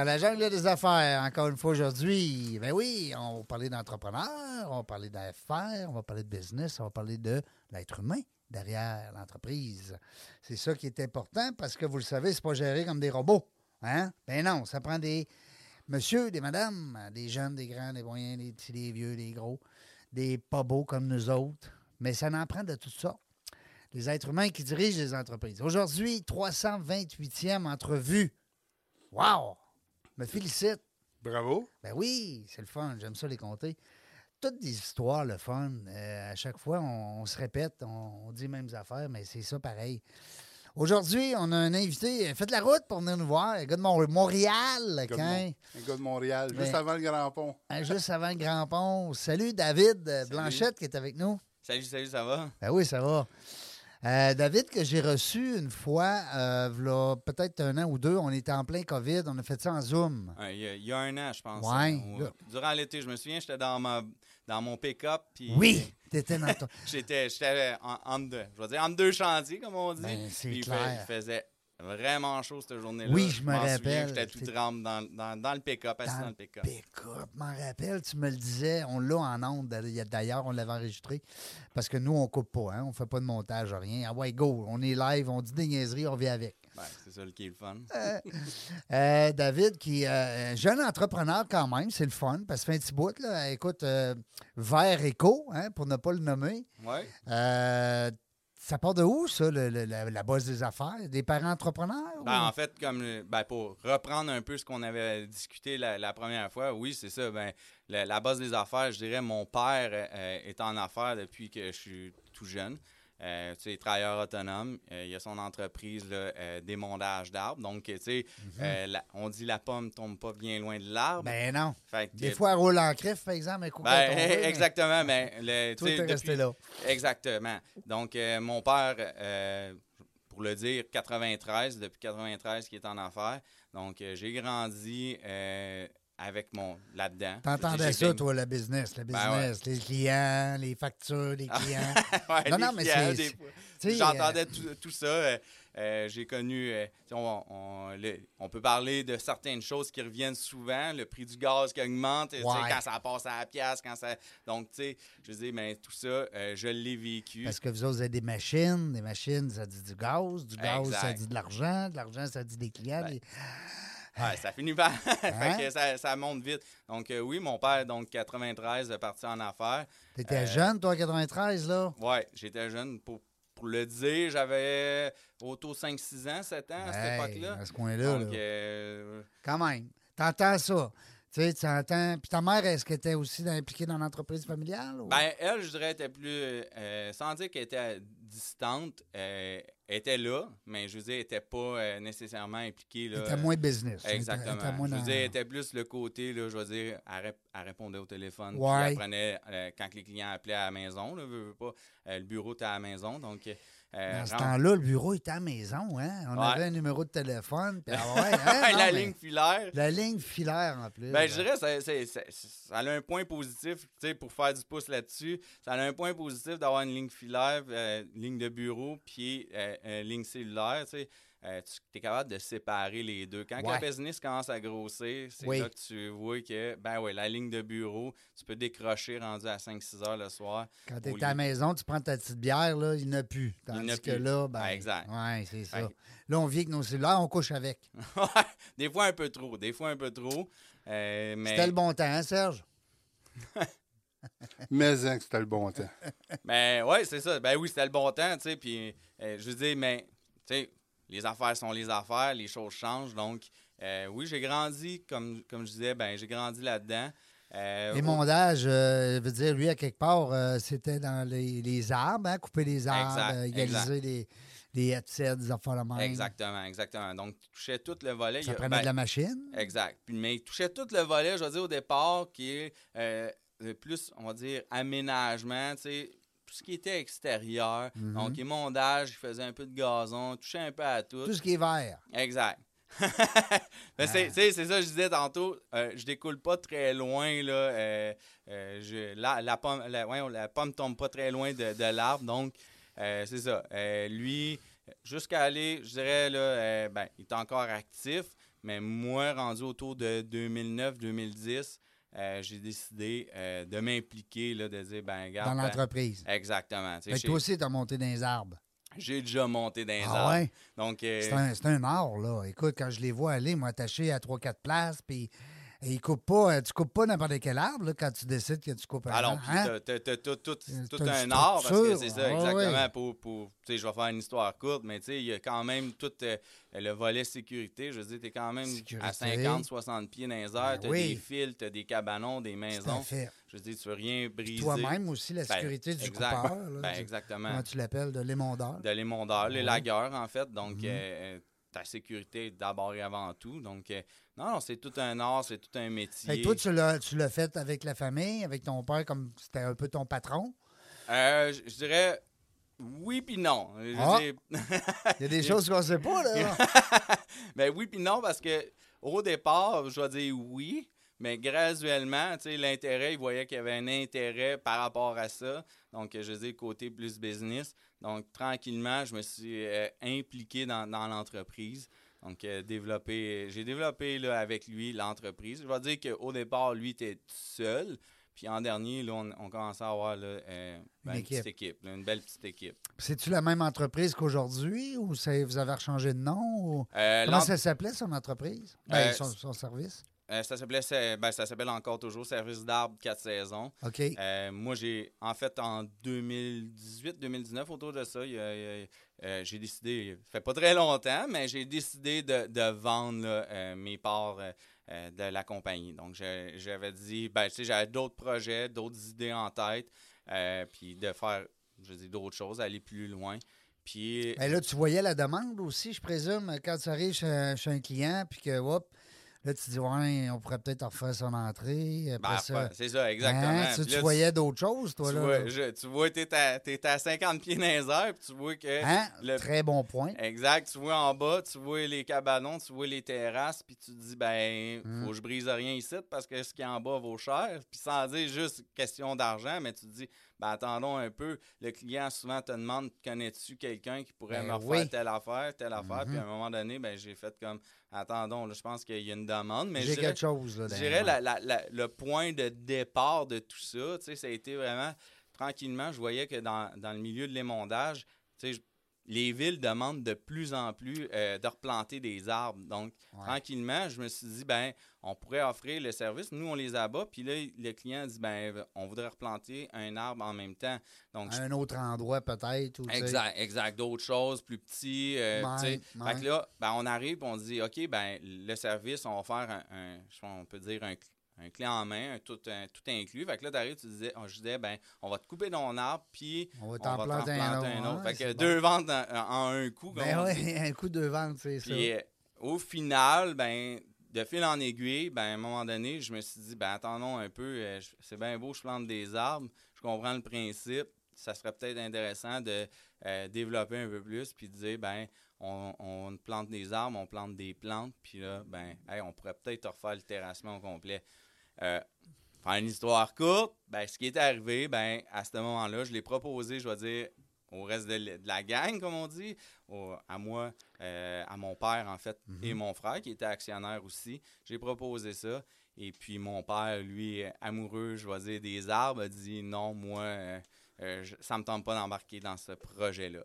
Dans la jungle des affaires, encore une fois aujourd'hui. Ben oui, on va parler d'entrepreneurs, on va parler d'affaires, on va parler de business, on va parler de l'être humain derrière l'entreprise. C'est ça qui est important parce que vous le savez, c'est pas géré comme des robots. Hein? Ben non, ça prend des monsieur, des madames, des jeunes, des grands, des moyens, des petits, des vieux, des gros, des pas beaux comme nous autres. Mais ça en prend de tout ça. Les êtres humains qui dirigent les entreprises. Aujourd'hui, 328e entrevue. Wow! Me félicite. Bravo. Ben oui, c'est le fun. J'aime ça les compter. Toutes des histoires, le fun. Euh, à chaque fois, on, on se répète, on, on dit les mêmes affaires, mais c'est ça pareil. Aujourd'hui, on a un invité. Faites la route pour venir nous voir. Un gars de Mont- Montréal, Un gars, de quand- Mon- un gars de Montréal, juste Ben- avant le Grand Pont. hein, juste avant le Grand Pont. Salut David euh, Blanchette qui est avec nous. Salut, salut, ça va? Ben oui, ça va. Euh, David, que j'ai reçu une fois, euh, peut-être un an ou deux, on était en plein COVID, on a fait ça en Zoom. Ouais, Il y, a, il y a un an, je pense. Ouais, hein, là. durant l'été, je me souviens, j'étais dans, ma, dans mon pick-up. Oui, t'étais dans ton... J'étais j'étais en, entre deux, je vais dire, entre deux chantiers, comme on dit. Ben, c'est clair. fait- il faisait vraiment chaud cette journée-là. Oui, je me rappelle. J'étais tout trempe dans, dans, dans le pick-up, assis dans, le pick-up. Pick-up, m'en rappelle, tu me le disais, on l'a en ondes. D'ailleurs, on l'avait enregistré parce que nous, on coupe pas, hein, on fait pas de montage, rien. Ah ouais, go, on est live, on dit des niaiseries, on vient avec. Ouais, c'est ça le qui est le fun. Euh, David, qui est euh, un jeune entrepreneur quand même, c'est le fun, parce que fait un petit bout, là. Écoute, euh, Vert Éco, hein, pour ne pas le nommer. Ouais. Ça part de où, ça, le- le- la, la base des affaires? Des parents entrepreneurs? Ben, ou- en fait, comme ben, pour reprendre un peu ce qu'on avait discuté la, la première fois, oui, c'est ça. Ben, la, la base des affaires, je dirais, mon père euh, est en affaires depuis que je suis tout jeune. Euh, tu sais, travailleur autonome. Euh, il a son entreprise là, euh, d'émondage d'arbres. Donc, tu sais, euh, la- on dit la pomme tombe pas bien loin de l'arbre. Mhm. Ben non. Fait que, Des fois, elle roule en crif, par exemple, un coup ben, est mais exactement. Mais, le, tu Toi, sais, t'es resté là. Exactement. Donc, euh, mon père, euh, pour le dire, 93, depuis 93 qui est en affaires. Donc, euh, j'ai grandi euh, avec mon là-dedans. T'entendais ça, toi, le business, le Ben ouais. business, les clients, les factures, les clients. Ouais, Non, les non, mais c'est- J'entendais tout, tout ça. euh, euh, j'ai connu, euh, on, on- le- on peut parler de certaines choses qui reviennent souvent, le prix du gaz qui augmente, Ouais. quand ça passe à la pièce, quand ça... Donc, tu sais, je dis, mais tout ça, euh, je l'ai vécu. Parce que vous autres, vous avez des machines. Des machines, ça dit du gaz. Du gaz, Exact. ça dit de l'argent. De l'argent, ça dit des clients. Ben, des- Ouais, ça finit par. Hein? fait que ça, ça monte vite. Donc, euh, oui, mon père, donc 93, est parti en affaires. T'étais euh, jeune, toi, en 93, là? Ouais, j'étais jeune. Pour, pour le dire, j'avais autour 5-6 ans, 7 ans à cette Hey, époque-là. À ce coin-là, Donc, là. euh, Quand même. T'entends ça? Tu sais, tu entends. Puis ta mère, est-ce qu'elle était aussi impliquée dans l'entreprise familiale? ou- ben, elle, je dirais, était plus. euh, sans dire qu'elle était distante, elle était là, mais je veux dire, elle n'était pas euh, nécessairement impliquée. Là, Elle était moins business. Elle était- Exactement. elle était moins je veux dire, elle était plus le côté, là, je veux dire, elle, rép- elle répondait au téléphone. puis Ouais. elle prenait, euh, quand les clients appelaient à la maison, là, veux, veux pas, euh, le bureau était à la maison. Donc, euh, Dans ce temps-là, le bureau était à la maison. Hein? On Ouais. avait un numéro de téléphone. Puis, ah ouais, hein, non, la mais- ligne filaire. La ligne filaire, en plus. Ben, je dirais, ça, ça a un point positif, pour faire du pouce là-dessus. Ça a un point positif d'avoir une ligne filaire, euh, ligne de bureau, puis euh, euh, ligne cellulaire, tu sais. Euh, tu es capable de séparer les deux. Quand Ouais. le business commence à grossir, c'est Oui. là que tu vois que, ben ouais, la ligne de bureau, tu peux décrocher rendu à 5-6 heures le soir. Quand tu es à la maison, tu prends ta petite bière, là, il n'y en a plus. Il y en Tandis a que plus. là, ben. Ah, exact. Ouais, c'est ça. Là, on vit avec nos cellulaires, on couche avec. Des fois un peu trop, des fois un peu trop. euh, mais... C'était le bon temps, hein, Serge? Mais hein, c'était le bon temps. Mais ouais, c'est ça. Ben oui, c'était le bon temps, tu sais. Puis, euh, je veux dire, mais, tu sais, les affaires sont les affaires, les choses changent. Donc, euh, oui, j'ai grandi, comme, comme je disais, ben j'ai grandi là-dedans. Euh, Les mondages, euh, veut dire, lui, à quelque part, euh, c'était dans les, les arbres, hein, couper les arbres, égaliser les, les headsets, des affaires de. Exactement, exactement. Donc, tu touchais tout le volet. Il Ça a- prenait ben, de la machine. Exact. Puis, mais il touchait tout le volet, je veux dire, au départ, qui est plus, on va dire, aménagement, tu sais, tout ce qui était extérieur. Mhm. Donc, émondage, il faisait un peu de gazon, touchait un peu à tout. Tout ce qui est vert. Exact. Mais c'est, ça que je disais tantôt. euh, je découle pas très loin. Là, euh, euh, je- la, la pomme, la, voyons, la pomme tombe pas très loin de, de l'arbre. Donc, euh, c'est ça. Lui, jusqu'à aller, je dirais, là, ben, il est encore actif. Mais moi, rendu autour de 2009-2010, euh, j'ai décidé euh, de m'impliquer, de dire, ben, regarde. dans ben, l'entreprise. exactement. j'ai- toi aussi, tu as monté dans les arbres. J'ai déjà monté dans les Ah arbres. ouais? Donc, euh, C'est un, un art, là. Écoute, quand je les vois aller, moi, à 3-4 places, puis et ils coupent pas, euh, tu coupes pas n'importe quel arbre, là, quand tu décides que tu coupes un Alors, arbre. hein? t'as- t'as t'as tout, tout, Euh, tout un art, parce que c'est ça, Ah exactement, pour, tu je vais faire une histoire courte, mais tu il y a quand même tout euh, le volet sécurité, je veux dire, t'es quand même Sécurité. à 50, 60 pieds dans les airs, Ben t'as oui. des fils, t'as des cabanons, des maisons, je veux dire, tu veux rien briser. Toi-même aussi, la Ben, sécurité du exact. coupeur. là, Ben, exactement. comment tu l'appelles, de l'émondeur. De l'émondeur, les Ouais. lagueurs, en fait, donc Mhm. euh, ta sécurité d'abord et avant tout, donc euh, non, non, c'est tout un art, c'est tout un métier. Que toi, tu l'as, tu l'as fait avec la famille, avec ton père, comme c'était un peu ton patron? Euh, je je dirais oui puis non. Ah. Il y a des choses qu'on sait pas, là. Ben oui puis non, parce que au départ, je vais dire oui, mais graduellement, tu sais, l'intérêt, il voyait qu'il y avait un intérêt par rapport à ça. Donc, je dire, côté plus business. Donc, tranquillement, je me suis euh, impliqué dans, dans l'entreprise. Donc, euh, développé, j'ai développé là, avec lui l'entreprise. Je vais dire qu'au départ, lui était seul. Puis en dernier, là, on, on commençait à avoir là, euh, ben, Une une, petite équipe. là, une belle petite équipe. C'est-tu la même entreprise qu'aujourd'hui ou vous avez changé de nom? ou- Euh, Comment ça s'appelait, son entreprise? Ben, Euh, son, son service? Euh, ça s'appelait, ben, ça s'appelle encore toujours Service d'arbre 4 saisons. OK. Euh, moi, j'ai, en fait, en 2018-2019, autour de ça, euh, j'ai décidé, ça fait pas très longtemps, mais j'ai décidé de, de vendre là, mes parts de la compagnie. Donc, j'avais dit, ben, tu sais, j'avais d'autres projets, d'autres idées en tête, puis de faire, je dis d'autres choses, aller plus loin. Puis, Ben là, tu voyais la demande aussi, je présume, quand tu arrives chez, chez un client, puis que, hop, là, tu dis, ouais, on pourrait peut-être refaire son entrée. Après ben, ça. c'est ça, exactement. Hein, tu, tu voyais d'autres choses, toi, tu là? vois, je- tu vois, t'es à, t'es à 50 pieds dans les airs, puis tu vois que... Hein? le- Très bon point. Exact. Tu vois en bas, tu vois les cabanons, tu vois les terrasses, puis tu te dis, ben, Mm. faut que je brise rien ici parce que ce qui est en bas vaut cher. Puis sans dire juste question d'argent, mais tu te dis, ben, attendons un peu. Le client souvent te demande, connais-tu quelqu'un qui pourrait Ben me refaire oui. telle affaire, telle affaire? Puis Mhm. à un moment donné, ben, j'ai fait comme, attendons, là, je pense qu'il y a une demande. Mais J'ai quelque chose, je dirais le point de départ de tout ça, tu sais, ça a été vraiment tranquillement. Je voyais que dans, dans le milieu de l'émondage, tu sais, je- les villes demandent de plus en plus euh, de replanter des arbres. Donc, Ouais. tranquillement, je me suis dit, ben, on pourrait offrir le service. Nous, on les abat. Puis là, le client dit, ben, on voudrait replanter un arbre en même temps. Donc, À un autre endroit, peut-être. Exact, exact. D'autres choses plus petits. euh, Ouais, ouais. Fait que là, ben, on arrive et on dit OK, ben, le service, on va faire un, un- je sais pas, on peut dire un, un clé en main, un tout, un- tout inclus. Fait que là, t'arrives, tu disais, oh, je disais, ben, on va te couper ton arbre, puis On va t'en planter un autre. un autre. Ouais, Fait que c'est deux ventes en, en un coup. comme Ben oui, un coup de vente, c'est ça. Puis euh, au final, ben, de fil en aiguille, ben, à un moment donné, je me suis dit, ben, attendons un peu, euh, c'est bien beau, je plante des arbres, je comprends le principe, ça serait peut-être intéressant de euh, développer un peu plus, puis de dire, ben, on, on plante des arbres, on plante des plantes, puis là, ben, hey, on pourrait peut-être refaire le terrassement au complet. Euh, faire une histoire courte, ben, ce qui est arrivé, ben, à ce moment-là, je l'ai proposé, je vais dire, au reste de, la gang, comme on dit, au- à moi, euh, à mon père, en fait, et mon frère, qui était actionnaire aussi. J'ai proposé ça. Et puis, mon père, lui, amoureux, je vais dire, des arbres, a dit non, moi, euh, euh, je- ça me tente pas d'embarquer dans ce projet-là.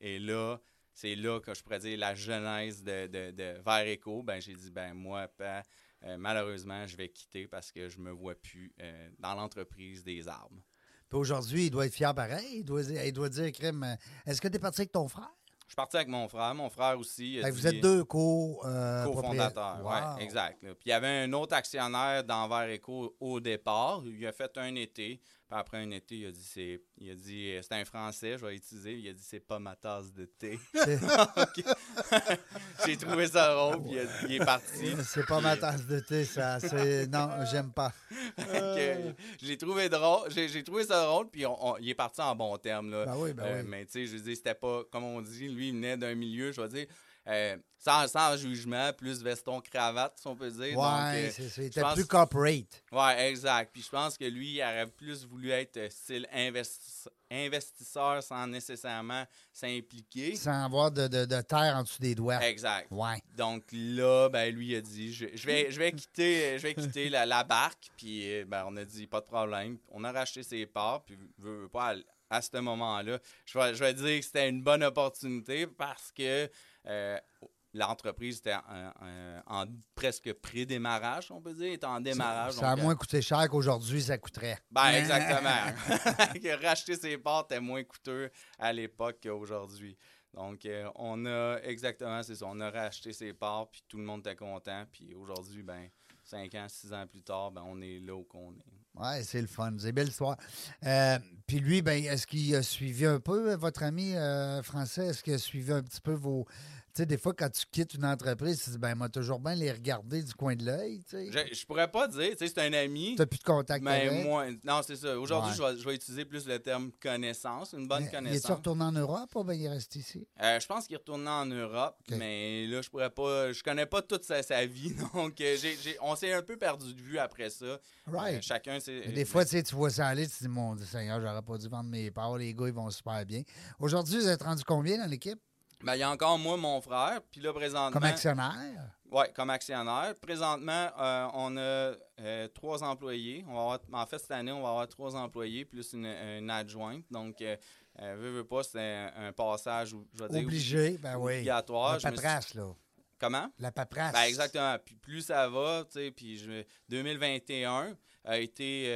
Et là, c'est là que je pourrais dire la genèse de, de, de Vert Éco. Ben, j'ai dit, ben, moi, père, euh, malheureusement, je vais quitter parce que je me vois plus euh, dans l'entreprise des arbres. Puis aujourd'hui, il doit être fier pareil. Il doit, il doit dire, crème, euh, est-ce que tu es parti avec ton frère? Je suis parti avec mon frère. Mon frère aussi. vous dit- êtes deux co, euh, cofondateur. propriétaires. Oui, Wow. exact. là. Puis il y avait un autre actionnaire d'Envers Eco au départ. Il a fait un été. Après un été, il a dit c'est. Il a dit euh, c'est un français, je vais l'utiliser. Il a dit c'est pas ma tasse de thé. J'ai trouvé ça drôle, puis il, a- il est parti. C'est pas ma tasse de thé, ça. C'est... Non, j'aime pas. L'ai trouvé drôle. J'ai, j'ai trouvé ça drôle, puis on- on- il est parti en bon terme. Là. Ben oui, ben Euh, oui. Mais tu sais, je dire, c'était pas, comme on dit, lui, il venait d'un milieu, je vais dire, euh, sans, sans jugement, plus veston-cravate, si on peut dire. Donc, Ouais, euh, c'est, était plus corporate. Ouais, exact. Puis je pense que lui, il aurait plus voulu être euh, style investi- investisseur sans nécessairement s'impliquer. Sans avoir de, de, de terre en dessous des doigts. Exact. Ouais. Donc là, ben lui il a dit je, je vais je vais quitter je vais quitter la, la barque puis ben on a dit pas de problème. On a racheté ses parts puis veut, veut pas à, à ce moment-là, je vais, je vais dire que c'était une bonne opportunité parce que l'entreprise était en, en- en presque pré-démarrage, on peut dire, était en démarrage. Ça a donc, euh, moins coûté cher qu'aujourd'hui, ça coûterait. ben, exactement. Racheter ses parts était moins coûteux à l'époque qu'aujourd'hui. Donc, euh, on a exactement, c'est ça. On a racheté ses parts, puis tout le monde était content. Puis aujourd'hui, ben, cinq ans, six ans plus tard, ben, on est là où qu'on est. Ouais, c'est le fun. C'est belle histoire. Euh, puis lui, ben, est-ce qu'il a suivi un peu, euh, votre ami euh, français? Est-ce qu'il a suivi un petit peu vos. Tu sais, des fois, quand tu quittes une entreprise, tu te dis, ben, moi, toujours bien les regarder du coin de l'œil, tu sais. Je, je pourrais pas dire, tu sais, c'est un ami. Tu n'as plus de contact Mais avec. moi, non, c'est ça. Aujourd'hui, Ouais. je, vais, je vais utiliser plus le terme connaissance, une bonne Mais Il est connaissance. retourné en Europe ou ben, il est resté ici? Euh, je pense qu'il est retourné en Europe, mais là, je pourrais pas. Je connais pas toute sa, sa vie, donc euh, on s'est un peu perdu de vue après ça. Right. Euh, chacun, c'est. Des fois, tu vois ça aller, tu te dis, mon Dieu Seigneur, j'aurais pas dû vendre mes parts. Les gars, ils vont super bien. Aujourd'hui, vous êtes rendu combien dans l'équipe? Ben, il y a encore moi, mon frère, puis là, présentement. Comme actionnaire? Oui, comme actionnaire. Présentement, euh, on a euh, trois employés. On va avoir, en fait, cette année, on va avoir trois employés plus une, une adjointe. Donc, euh, euh, veux, veux pas, c'est un, un passage, je vais dire, Obligé, ben oui. obligatoire. La suis- paperasse, là. Comment? La paperasse. Ben, exactement. Puis plus ça va, tu sais, puis je- 2021 a été,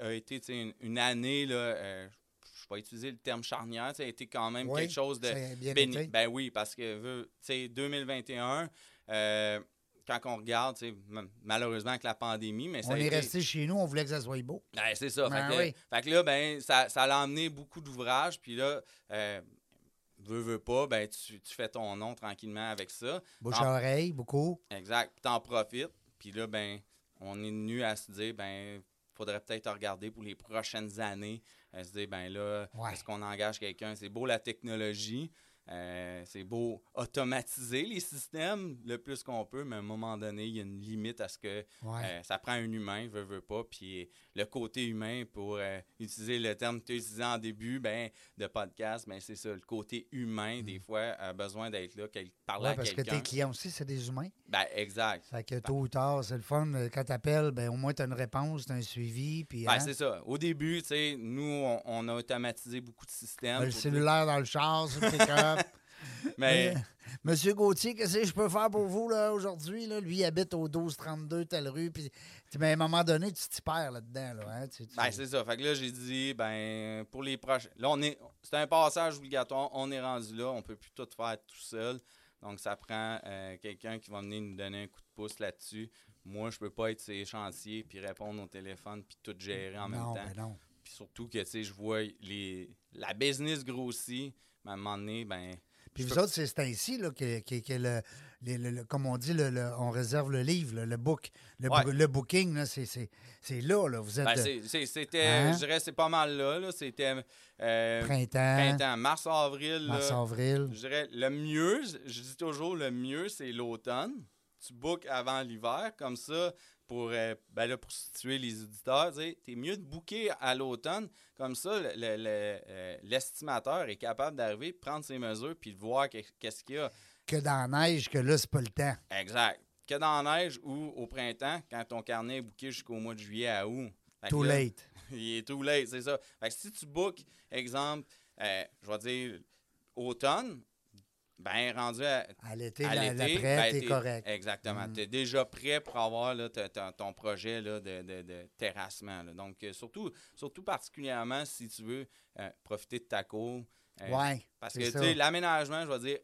a été une, une année, là, vais utiliser le terme charnière, ça a été quand même Oui, quelque chose de béni-. Ben oui, parce que, veux, tu sais, 2021, euh, quand on regarde, malheureusement avec la pandémie, mais ça On a est été- resté chez nous, on voulait que ça soit beau. Ben, c'est ça. Ben fait, que, oui. fait que là, ben, ça, ça a emmené beaucoup d'ouvrages. Puis là, euh, veux, veux pas, ben, tu, tu fais ton nom tranquillement avec ça. Bouche à oreille, beaucoup. Exact. Puis T'en profites. Puis là, ben, on est venu à se dire, ben, faudrait peut-être regarder pour les prochaines années. À se dire, ben là, Ouais. est-ce qu'on engage quelqu'un? C'est beau la technologie. Euh, c'est beau automatiser les systèmes le plus qu'on peut, mais à un moment donné, il y a une limite à ce que Ouais. euh, ça prend un humain, veut, veut pas. Puis le côté humain, pour euh, utiliser le terme que tu as utilisé en début ben, de podcast, ben, c'est ça, le côté humain, des fois, a besoin d'être là, quel- parler Mm. Ouais, à parce que quelqu'un. tes clients aussi, c'est des humains. Ben, exact. Fait que tôt ou tard, c'est le fun. Quand tu appelles, ben, au moins, tu as une réponse, tu as un suivi. Puis, Ben, hein, c'est ça. Au début, tu sais, nous, on, on a automatisé beaucoup de systèmes. ben, le cellulaire dans le char, pick-up. Mais, Euh, Monsieur Gauthier, qu'est-ce que je peux faire pour vous là, aujourd'hui? Là? Lui, il habite au 1232 telle rue. Puis, tu- mais à un moment donné, tu t'y perds là-dedans. Là, hein? Tu- tu- ben, c'est ça. Fait que là, j'ai dit, ben, pour les prochains. Là, on est. C'est un passage obligatoire. On est rendu là. On peut plus tout faire tout seul. Donc, ça prend euh, quelqu'un qui va venir nous donner un coup de pouce là-dessus. Moi, je peux pas être sur les chantiers, puis répondre au téléphone, puis tout gérer en même temps. ben non. Puis surtout que, tu sais, je vois les, la business grossit. Mais à un moment donné, ben. Puis vous peux- autres, c'est ainsi là, que, que- que le, les- le- le- comme on dit, on réserve le livre, là, le book. Le, Ouais. booking, là, c'est, là, là. Vous êtes Ben, c'était, Hein? je dirais, c'est pas mal là. là. C'était euh, printemps, printemps, mars, avril. mars, avril. Je dirais, le mieux, je je dis toujours, le mieux, c'est l'automne. Tu bookes avant l'hiver, comme ça, pour, euh, ben là, pour situer les auditeurs, tu es mieux de booker à l'automne. Comme ça, le- le- le, euh, l'estimateur est capable d'arriver, prendre ses mesures, puis de voir que- qu'est-ce qu'il y a. Que dans la neige, que là, c'est pas le temps. Exact. Que dans la neige ou au printemps, quand ton carnet est booké jusqu'au mois de juillet à août. Too là, late. il est too late, c'est ça. Fait que si tu bookes, exemple, euh, je vais dire automne, ben rendu à, À l'été, à la- l'été, l'après, ben, t'es correct. Exactement. Mm. Tu es déjà prêt pour avoir là, ton projet là, de, de- de terrassement. là. Donc, euh, surtout, surtout particulièrement si tu veux euh, profiter de ta cour, Euh, Ouais. Parce que, tu ça. sais, l'aménagement, je vais dire,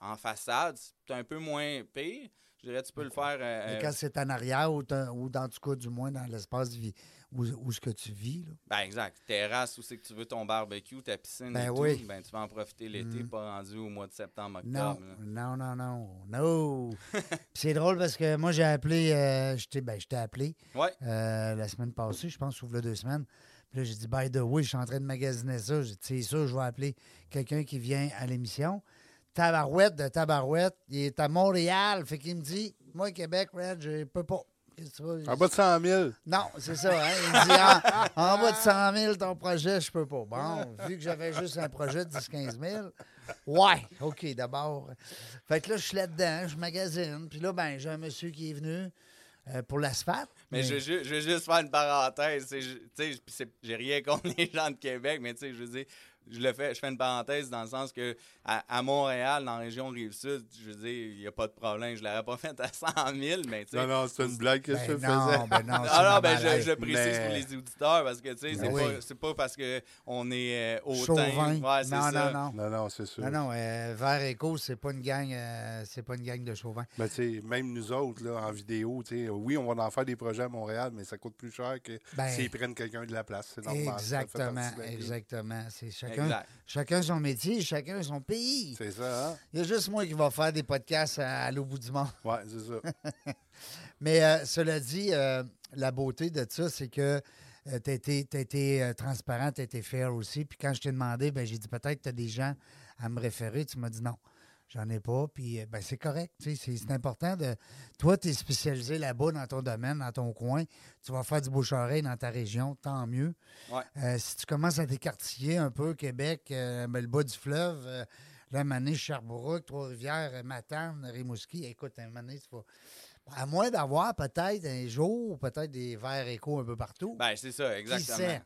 en façade, c'est un peu moins pire. Je dirais, tu peux le faire. euh, Mais euh, quand c'est en arrière ou, ou dans tout cas, du moins, dans l'espace de vie où, où ce que tu vis. Là. ben, exact. Terrasse, où c'est que tu veux ton barbecue, ta piscine Ben et oui. tout. Ben, tu vas en profiter l'été, Mm. pas rendu au mois de septembre, octobre. non, non, non, non. Puis c'est drôle parce que moi, j'ai appelé, euh, je t'ai ben, je t'ai appelé Ouais. euh, la semaine passée, je pense, ouvre deux semaines. Puis là, j'ai dit, by the way, je suis en train de magasiner ça. C'est sûr, je vais appeler quelqu'un qui vient à l'émission. Tabarouette de Tabarouette, il est à Montréal. Fait qu'il me dit, moi, Québec, Red, je peux pas. En bas de 100 000. Non, c'est ça. Hein? Il me dit en, en bas de 100 000, ton projet, je peux pas. Bon, vu que j'avais juste un projet de 10-15 000, ouais, OK, d'abord. Fait que là, je suis là-dedans, je magasine. Puis là, ben, j'ai un monsieur qui est venu euh, pour l'asphalte. Mais je, veux ju- je veux juste faire une parenthèse. J'ai rien contre les gens de Québec, mais tu sais, je veux dire, je le fais, je fais une parenthèse dans le sens que à, à Montréal, dans la région Rive-Sud, je veux dire, il n'y a pas de problème. Je ne l'aurais pas fait à 100 000, mais tu sais. Non, non, c'est une blague que Ben je non, faisais. ben non, c'est Ah non, ben je, je précise Mais- pour les auditeurs parce que tu sais, c'est Ben oui. pas, c'est pas parce qu'on est euh, hautain. Chauvin. Ouais, c'est non, ça. non, non. Non, non, c'est sûr. Non, non, euh, Vert Éco, c'est pas une gang, euh, c'est pas une gang de chauvin. Mais tu sais, même nous autres, là, en vidéo, tu sais, oui, on va en faire des projets à Montréal, mais ça coûte plus cher que Ben, s'ils prennent quelqu'un de la place. C'est normal. Exactement, exactement. C'est chacun, Exact. chacun son métier, chacun son pays. C'est ça, hein? Il y a juste moi qui va faire des podcasts à, à l'autre bout du monde. Ouais, c'est ça. Mais euh, cela dit, euh, la beauté de ça, c'est que tu as été, t'as été, euh, transparent, tu as été fair aussi. Puis quand je t'ai demandé, ben, j'ai dit peut-être que tu as des gens à me référer. Tu m'as dit non, j'en ai pas. Puis euh, ben, c'est correct. C'est, c'est important de. Toi, tu es spécialisé là-bas dans ton domaine, dans ton coin. Tu vas faire du bouche-oreille dans ta région, tant mieux. Ouais. Euh, si tu commences à t'écartiller un peu, Québec, euh, ben, le bas du fleuve, euh, là, Mané, Sherbrooke, Trois-Rivières, Matane, Rimouski, écoute, un Mané, tu vas. À moins d'avoir peut-être un jour, peut-être des verres échos un peu partout. Ben, c'est ça, exactement.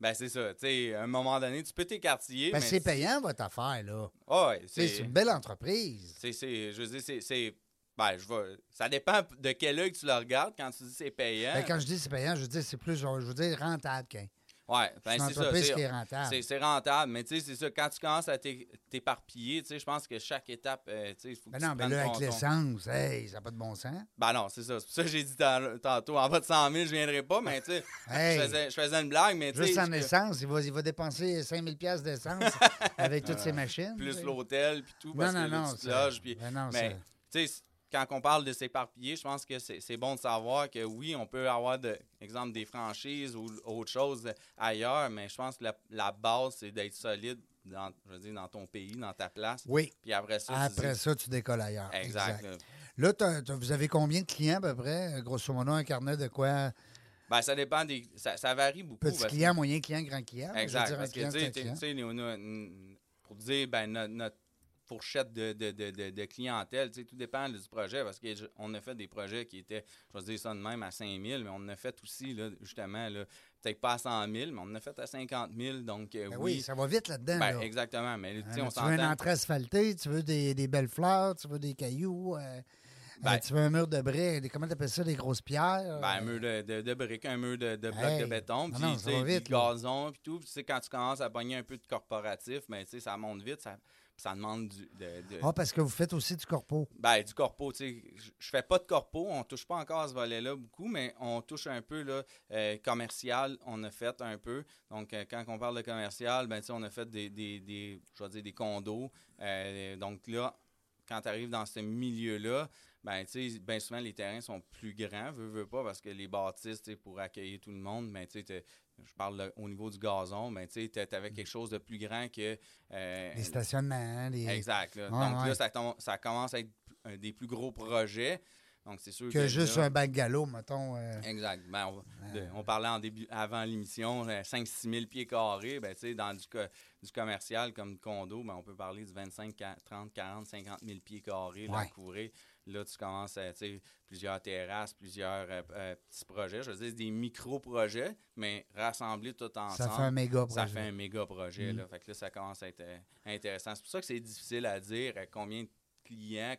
Ben, c'est ça. Tu sais, à un moment donné, tu peux t'écartiller. Ben, mais c'est payant, votre affaire, là. Ah ouais, C'est une belle entreprise. C'est, c'est, je veux dire, c'est, c'est- ben, je vais, ça dépend de quel œil tu le regardes quand tu dis c'est payant. Ben, quand je dis c'est payant, je veux dire c'est plus, je veux dire rentable qu'un. Ouais, ben, C'est ça. c'est- qui est rentable. C'est, c'est rentable, mais tu sais, c'est ça. Quand tu commences à t'é- t'éparpiller, tu sais, je pense que chaque étape, euh, tu sais, il faut que Ben tu non, mais prennes là, avec l'essence, hey, ça n'a pas de bon sens. Ben non, c'est ça. C'est pour ça que j'ai dit tan- tantôt, en bas de 100 000, je viendrai pas, mais tu sais, Hey, je, faisais, je faisais une blague, mais tu sais, juste en essence, il va, il va dépenser 5000 pièces d'essence avec toutes ces machines. plus l'hôtel, puis tout, Non, parce non, que là, non. tu te loges, puis ben non, Mais, ça- tu sais, quand on parle de s'éparpiller, je pense que c'est bon de savoir que oui, on peut avoir, de, exemple, des franchises ou autre chose ailleurs, mais je pense que la, la base, c'est d'être solide dans, je veux dire, dans ton pays, dans ta place. Oui. Puis après ça, tu Après dis- ça, tu décolles ailleurs. Exact. là. Vous avez combien de clients à peu près? Grosso modo, un carnet de quoi? Ben, ça dépend des. Ça, ça varie beaucoup. Petit parce client, moyen client, grand client? Exact. dire, Parce que, client, tu tu client. pour dire, ben, notre, notre fourchette de, de, de, clientèle, tu sais, tout dépend du projet, parce qu'on a fait des projets qui étaient, je vais dire ça de même, à 5 000, mais on en a fait aussi, là, justement, là, peut-être pas à 100 000, mais on en a fait à 50 000, donc euh, Ben oui, oui. ça va vite là-dedans. Ben, là. exactement, mais tu sais, Hein, on tu veux une entrée asphaltée, tu veux des, des belles fleurs, tu veux des cailloux, euh, Ben- euh, tu veux un mur de briques, des, comment tu appelles ça, des grosses pierres? Ben, un mur de, de, de briques, un mur de, de blocs Hey. de béton, puis tu sais, gazon, puis tout. Puis, tu sais, quand tu commences à pogner un peu de corporatif, ben, tu sais, ça monte vite, ça, ça demande du, de, de- Ah, parce que vous faites aussi du corpo. Ben, du corpo, tu sais, je- fais pas de corpo, on touche pas encore à ce volet-là beaucoup, mais on touche un peu, là, euh, commercial, on a fait un peu. Donc, euh, quand on parle de commercial, ben, tu sais, on a fait des, des, des, je vais dire, des condos. Euh, donc là, quand tu arrives dans ce milieu-là, ben, tu sais, ben souvent, les terrains sont plus grands, veux, veux pas, parce que les bâtisses, tu sais, pour accueillir tout le monde, ben, tu sais, je parle là, au niveau du gazon, ben, tu sais, avais quelque chose de plus grand que... euh, Les stationnements, les... Exact. là. Ouais, Donc ouais. là, ça, ça commence à être un des plus gros projets. Donc c'est sûr que. que juste là- un bungalow, mettons. euh, Exact. Ben, on, parlait en début, avant l'émission, 5-6 000 pieds carrés. Ben, dans du, du commercial comme condo, ben, on peut parler du 25, 40, 30, 40, 50 000 pieds carrés là, Ouais. Là, tu commences à, sais, plusieurs terrasses, plusieurs euh, euh, petits projets. Je veux dire, des micro-projets, mais rassemblés tout ensemble. ça fait un méga Ça projet. fait un méga projet. Mm. Là. Fait que là, ça commence à être euh, intéressant. C'est pour ça que c'est difficile à dire euh, combien de clients,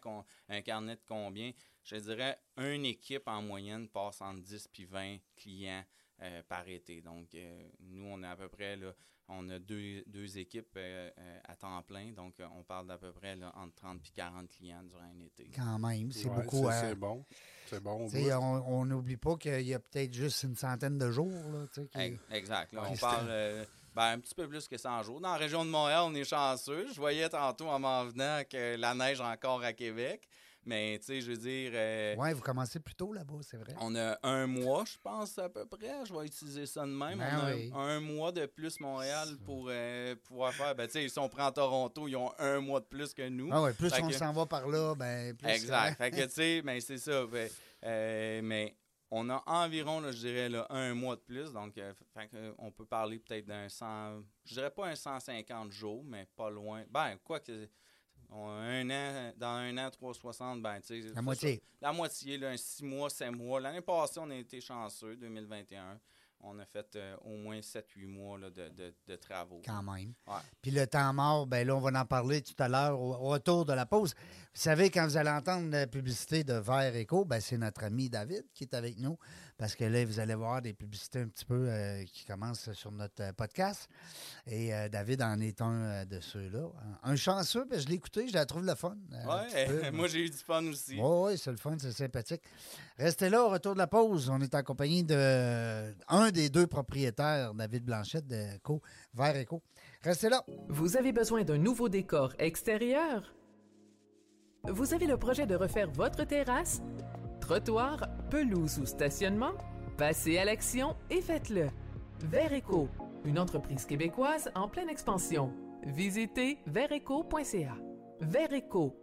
un carnet de combien. Je dirais, une équipe en moyenne passe entre 10 puis 20 clients euh, par été. Donc, euh, nous, on est à peu près là, on a deux, deux équipes euh, à temps plein, donc on parle d'à peu près là, entre 30 et 40 clients durant un été. Quand même, c'est Ouais, beaucoup. c'est- hein. C'est bon. C'est bon. on n'oublie pas qu'il y a peut-être juste une centaine de jours. Là, qui- Exact. là, on parle euh, ben, un petit peu plus que 100 jours. Dans la région de Montréal, on est chanceux. Je voyais tantôt en m'en venant que la neige encore à Québec. Mais, tu sais, je veux dire, euh, Ouais, vous commencez plus tôt là-bas, c'est vrai. on a un mois, je pense, à peu près. Je vais utiliser ça de même. Ben on a oui. un mois de plus Montréal pour euh, pouvoir faire. Ben, tu sais, si on prend Toronto, ils ont un mois de plus que nous. Ah ouais, plus Fait on que- s'en va par là, ben plus. Exact. fait que, tu sais, ben, c'est ça. Ben, euh, mais on a environ, là, je dirais, là, un mois de plus. Donc, euh, fait on peut parler peut-être d'un 100, je dirais pas un 150 jours, mais pas loin. Ben, quoi que. On a un an, dans un an, 360, ben, tu sais. La moitié. ça. La moitié, là, un 6 mois, 7 mois. L'année passée, on a été chanceux, 2021. On a fait euh, au moins 7-8 mois là, de, de- de travaux. Quand même. Ouais. Puis le temps mort, ben là, on va en parler tout à l'heure au, au retour de la pause. Vous savez, quand vous allez entendre la publicité de Vert Eco, ben c'est notre ami David qui est avec nous. Parce que là, vous allez voir des publicités un petit peu euh, qui commencent sur notre euh, podcast. Et euh, David en est un euh, de ceux-là. Un, un chanceux, je l'ai écouté, je la trouve le fun. euh, Ouais, peu. moi, j'ai eu du fun aussi. Oui, oui, c'est le fun, c'est sympathique. Restez là au retour de la pause. On est en compagnie de un des deux propriétaires, David Blanchette de Co, Vert Eco. Restez là. Vous avez besoin d'un nouveau décor extérieur? Vous avez le projet de refaire votre terrasse? Trottoir, pelouse ou stationnement? Passez à l'action et faites-le. Vereco, une entreprise québécoise en pleine expansion. Visitez vereco.ca. Vereco,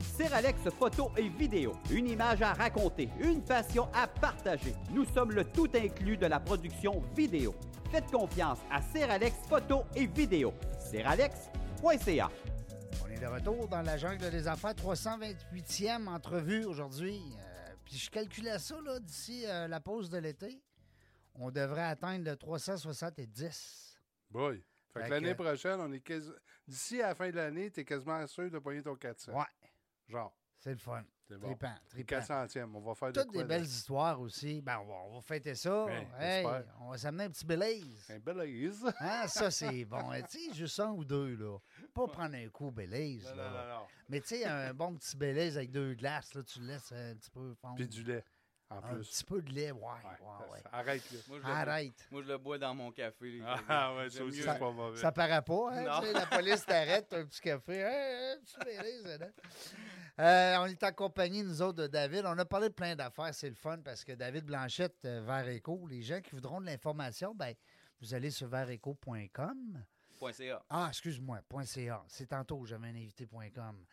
Seralex photo et vidéo. Une image à raconter, une passion à partager. Nous sommes le tout inclus de la production vidéo. Faites confiance à Seralex photo et vidéo. Seralex.ca. De retour dans la jungle des affaires. 328e entrevue aujourd'hui. Euh, puis je calculais ça, là, d'ici euh, la pause de l'été. On devrait atteindre le 370. Boy. Fait Fait que l'année prochaine, on est quasi... d'ici à la fin de l'année, tu es quasiment sûr de pogner ton 400. Ouais, Genre, c'est le fun. C'est bon. Tripant, tripant. 400e, on va faire de Toutes quoi, des là? belles histoires aussi. Ben, on va, on va fêter ça. Ben, Hey, on va s'amener un petit Belize. Un bel aise. Hein, ça, c'est bon. Tu sais, juste un ou deux, là. Pas prendre un coup Belize, Non, là. non, non, non. Mais tu sais, un bon petit Belize avec deux glaces, là, tu le laisses un petit peu fondre. Puis du lait, en un plus. petit peu de lait, ouais, Ouais, ouais, ouais. Arrête, là. Moi, je le- Arrête. Moi, je le bois dans mon café. Ah ouais, ça aussi, c'est pas mauvais. Ça paraît pas, hein? Non. tu sais, La police t'arrête, t'as un petit café. Hey, un petit Belize, là. Euh, on est en compagnie, nous autres, de David. On a parlé de plein d'affaires. C'est le fun parce que David Blanchette, euh, Vert Éco, les gens qui voudront de l'information, ben, vous allez sur verteco.com. Point .ca. Ah, excuse-moi, .ca. C'est tantôt, j'avais un invité.com.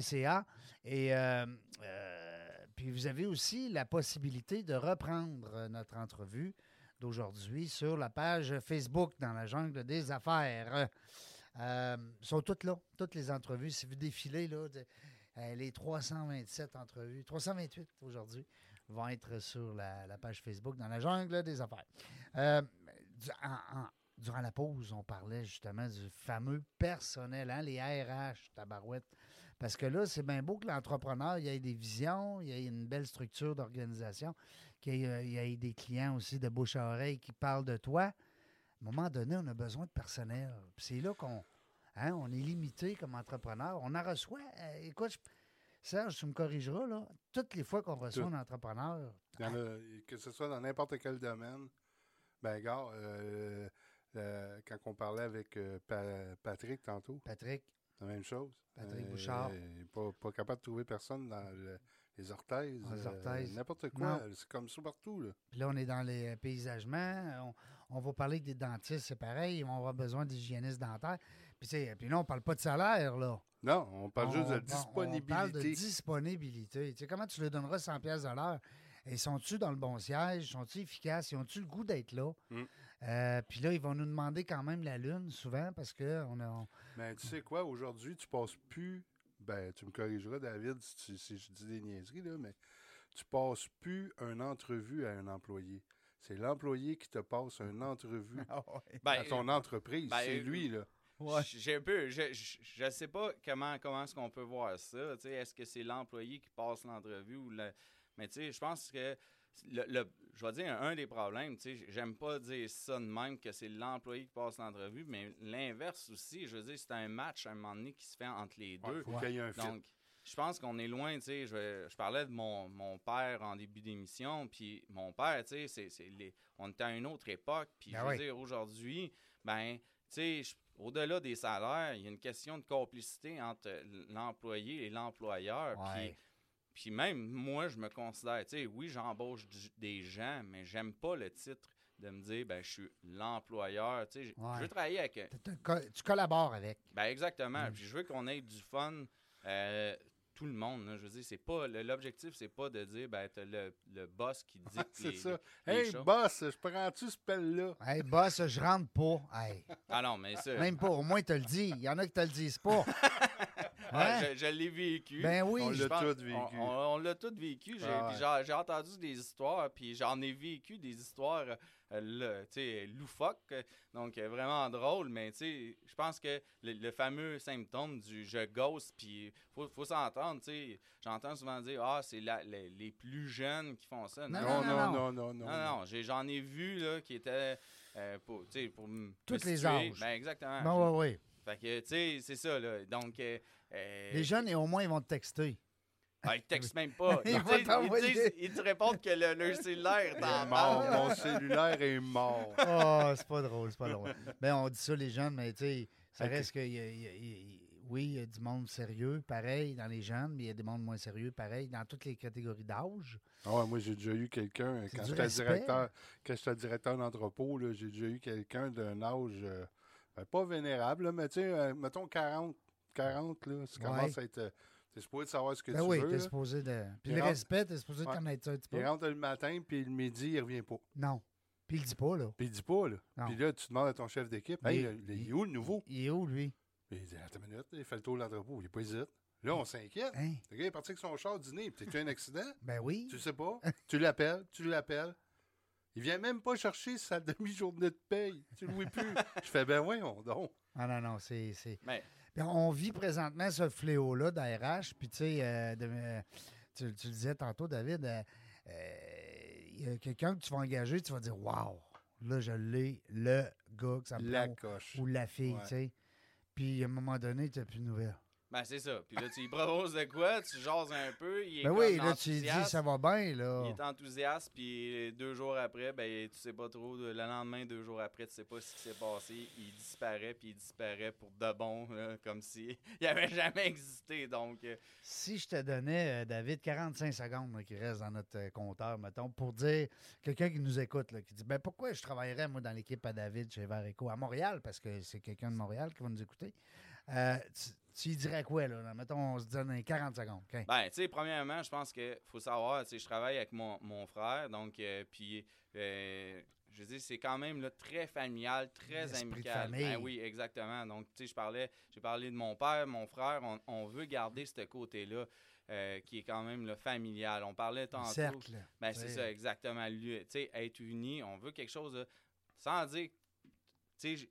.ca. Et euh, euh, puis vous avez aussi la possibilité de reprendre notre entrevue d'aujourd'hui sur la page Facebook dans la jungle des affaires. Euh, sont toutes là, toutes les entrevues. Si vous défilez, là, les 327 entrevues, 328 aujourd'hui, vont être sur la, page Facebook dans la jungle des affaires. Euh, durant la pause, on parlait justement du fameux personnel, hein, les RH, tabarouette. Parce que là, c'est bien beau que l'entrepreneur il ait des visions, il ait une belle structure d'organisation, qu'il y ait, des clients aussi de bouche à oreille qui parlent de toi. À un moment donné, on a besoin de personnel. C'est là qu'on hein, on est limité comme entrepreneur. On en reçoit. euh, écoute, je- Serge, tu me corrigeras, là. Toutes les fois qu'on reçoit Tout. un entrepreneur, que ce soit dans n'importe quel domaine. Ben, gars, euh, euh, quand on parlait avec Pa- Patrick tantôt, Patrick, la même chose. Patrick Bouchard. pas, pas capable de trouver personne dans le- les orthèses. Dans les euh, orthèses. N'importe quoi. C'est comme ça partout. Là. Puis là, on est dans les paysagements. On, on va parler des dentistes, c'est pareil. Ils vont avoir besoin d'hygiénistes dentaires. Puis, puis là, on parle pas de salaire, là. Non, on parle juste de On- on- disponibilité. On parle de disponibilité. Tu sais, comment tu leur donneras 100 pièces de l'heure? Et sont-tu dans le bon siège? Sont-ils efficaces? Ils ont-tu le goût d'être là? Mm. Euh, puis là, ils vont nous demander quand même la lune, souvent, parce que on a... on- Mais tu sais quoi, aujourd'hui, tu passes plus. Ben, tu me corrigeras, David, si, tu- si je dis des niaiseries, là, mais tu passes plus une entrevue à un employé. C'est l'employé qui te passe une entrevue Ben, à ton entreprise. ben, c'est euh, lui, là. J'ai un peu. Je, je, je sais pas comment, comment est-ce qu'on peut voir ça. tu sais, Est-ce que c'est l'employé qui passe l'entrevue ou le. Mais tu sais, je pense que le, le- je vais dire un des problèmes, tu sais, j'aime pas dire ça de même que c'est l'employé qui passe l'entrevue, mais l'inverse aussi, je veux dire, c'est un match à un moment donné qui se fait entre les Ouais, deux. faut qu'il y ait un fit. Donc, je pense qu'on est loin, tu sais. Je, je parlais de mon, mon père en début d'émission, puis mon père, tu sais, c'est- c'est les- on était à une autre époque, puis Ben je veux oui. dire, aujourd'hui, ben, tu sais, je- au-delà des salaires, il y a une question de complicité entre l'employé et l'employeur, puis Ouais. puis même moi, je me considère, tu sais, oui, j'embauche des gens, mais j'aime pas le titre de me dire, ben, je suis l'employeur. Tu sais, Ouais. je veux travailler avec. Tu collabores avec. Ben, exactement. Mm. Puis je veux qu'on ait du fun, euh, tout le monde. là. Je veux dire, c'est pas. L'objectif, c'est pas de dire, ben, t'as le, le boss qui dit. c'est ça. les Hey, boss, je prends-tu ce pelle-là? Hey, boss, je rentre pas. Hey, Ah non, mais ça. même pas. Au moins, tu le dis. Il y en a qui te le disent pas. ouais, je, je l'ai vécu. Ben oui. On Je l'a tous vécu. On, on- on l'a tous vécu. J'ai, Ah ouais. j'ai- j'ai entendu des histoires, puis j'en ai vécu des histoires euh, donc euh, vraiment drôles. Mais je pense que le, le fameux symptôme du je ghost, puis faut, faut s'entendre. J'entends souvent dire ah c'est la- les, les plus jeunes qui font ça. Non, Non, non, non, non. non, non, non. Non, non, j'ai- j'en ai vu là, qui étaient euh, pour, pour me les âges. Ben, exactement. Ben. Fait que, tu sais, c'est ça, là. Donc, euh, Les jeunes, et au moins, ils vont te texter. Ah, ils textent même pas. Ils Ils, ils, disent- ils te répondent que le, leur cellulaire est Il en est mort. Mon cellulaire est mort. Oh, c'est pas drôle, c'est pas drôle. Ben, on dit ça, les jeunes, mais tu sais, ça reste que. y a- y a- y a- oui, il y a du monde sérieux, pareil, dans les jeunes, mais il y a des mondes moins sérieux, pareil, dans toutes les catégories d'âge. Ah ouais, moi, j'ai déjà eu quelqu'un, quand j'étais directeur, quand j'étais directeur d'entrepôt, là, j'ai déjà eu quelqu'un d'un âge, euh, ben, pas vénérable, là, mais tu sais, euh, mettons 40, 40, là, ça Ouais. commence à être... euh, T'es supposé de savoir ce que Ben tu oui, veux, t'es là. supposé de. Puis Il le rentre- respect, t'es supposé de Ouais. connaître ça un petit peu. Il rentre le matin, puis le midi, il revient pas. Non. Puis il le dit pas, là. Puis il dit pas, là. Non. Puis là, tu demandes à ton chef d'équipe, Il- hey, il est où le nouveau? Il, est où, lui? Puis il dit, attends une minute, il fait le tour de l'entrepôt, il est pas hésite. Là, on s'inquiète. Hein? Le gars est parti avec son char dîner, puis t'as eu un accident? Ben oui. Tu le sais pas? tu l'appelles, tu l'appelles. Il vient même pas chercher sa demi-journée de paye. Tu le loues plus. Je fais, ben voyons donc. Ah non, non, c'est. c'est- Mais, on vit présentement ce fléau-là d'ARH. Puis, tu sais, euh, de- euh, tu, tu le disais tantôt, David, euh, euh, il y a quelqu'un que tu vas engager, tu vas dire Waouh, là, je l'ai, le gars que ça me La prend, coche. ou la fille, Ouais. tu sais. Puis, à un moment donné, tu n'as plus de nouvelles. Ben, c'est ça. Puis là, tu lui proposes de quoi, tu jases un peu, il est Ben oui, là, tu lui dis. Ça va bien, là. Il est enthousiaste, puis deux jours après, ben, tu sais pas trop. Le lendemain, deux jours après, tu sais pas ce qui s'est passé. Il disparaît, puis il disparaît pour de bon, là, comme si il avait jamais existé. Donc, euh, Si je te donnais, euh, David, 45 secondes là, qui restent dans notre euh, compteur, mettons, pour dire, quelqu'un qui nous écoute, là, qui dit, ben pourquoi je travaillerais, moi, dans l'équipe à David chez Vareco à Montréal, parce que c'est quelqu'un de Montréal qui va nous écouter, euh, tu, tu lui dirais quoi, là? Mettons, on se donne 40 secondes. OK? Ben, tu sais, premièrement, je pense qu'il faut savoir, tu sais, je travaille avec mon, mon frère, donc, euh, puis, euh, je veux dire, c'est quand même là, très familial, très de amical. famille. Ben oui, exactement. Donc, tu sais, je parlais, j'ai parlé de mon père, mon frère, on, on veut garder ce côté-là. euh, qui est quand même là, familial. On parlait Le tantôt. cercle. Ben, c'est ça, exactement. Tu sais, être unis, on veut quelque chose de. Sans dire. Tu sais,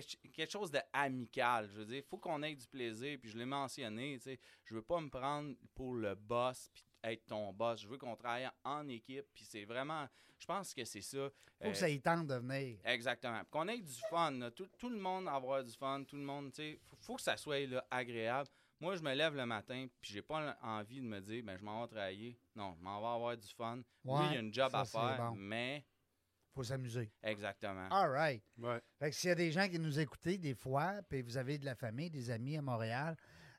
quelque, chose d'amical. Je veux dire, il faut qu'on ait du plaisir. Puis je l'ai mentionné, tu sais, je veux pas me prendre pour le boss puis être ton boss. Je veux qu'on travaille en équipe. Puis c'est vraiment. Je pense que c'est ça. Faut euh, que ça y tente de venir. Exactement. Qu'on ait du fun. là. Tout, tout le monde avoir du fun. Tout le monde, tu sais, faut, faut que ça soit là, agréable. Moi, je me lève le matin, puis j'ai pas envie de me dire, ben, je m'en vais travailler. Non, je m'en vais avoir du fun. oui, il y a une job ça, à faire, bon. mais faut s'amuser. exactement. All right. Ouais. Fait que s'il y a des gens qui nous écoutent des fois, puis vous avez de la famille, des amis à Montréal,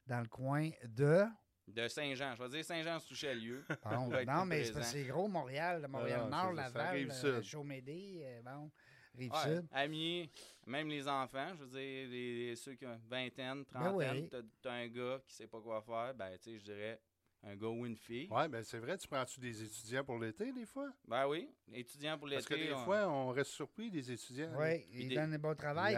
dans le coin de... De Saint-Jean. Je vais dire Saint-Jean-sous-Chalieu. Bon, non, mais c'est gros, Montréal, le Montréal-Nord, ça Laval, euh. Chaumédé, euh, bon, Ouais, Rive-Sud. amis, même les enfants, je veux dire, les, les- ceux qui ont vingtaine, Ben trentaine, oui. t'as t'as un gars qui sait pas quoi faire, ben, tu sais, je dirais un gars ou une fille. Ouais, ben c'est vrai, tu prends-tu des étudiants pour l'été, des fois? Ben oui, étudiant pour l'été. Parce que des on- fois, on reste surpris des étudiants. Oui, Puis il des- donne un bon travail.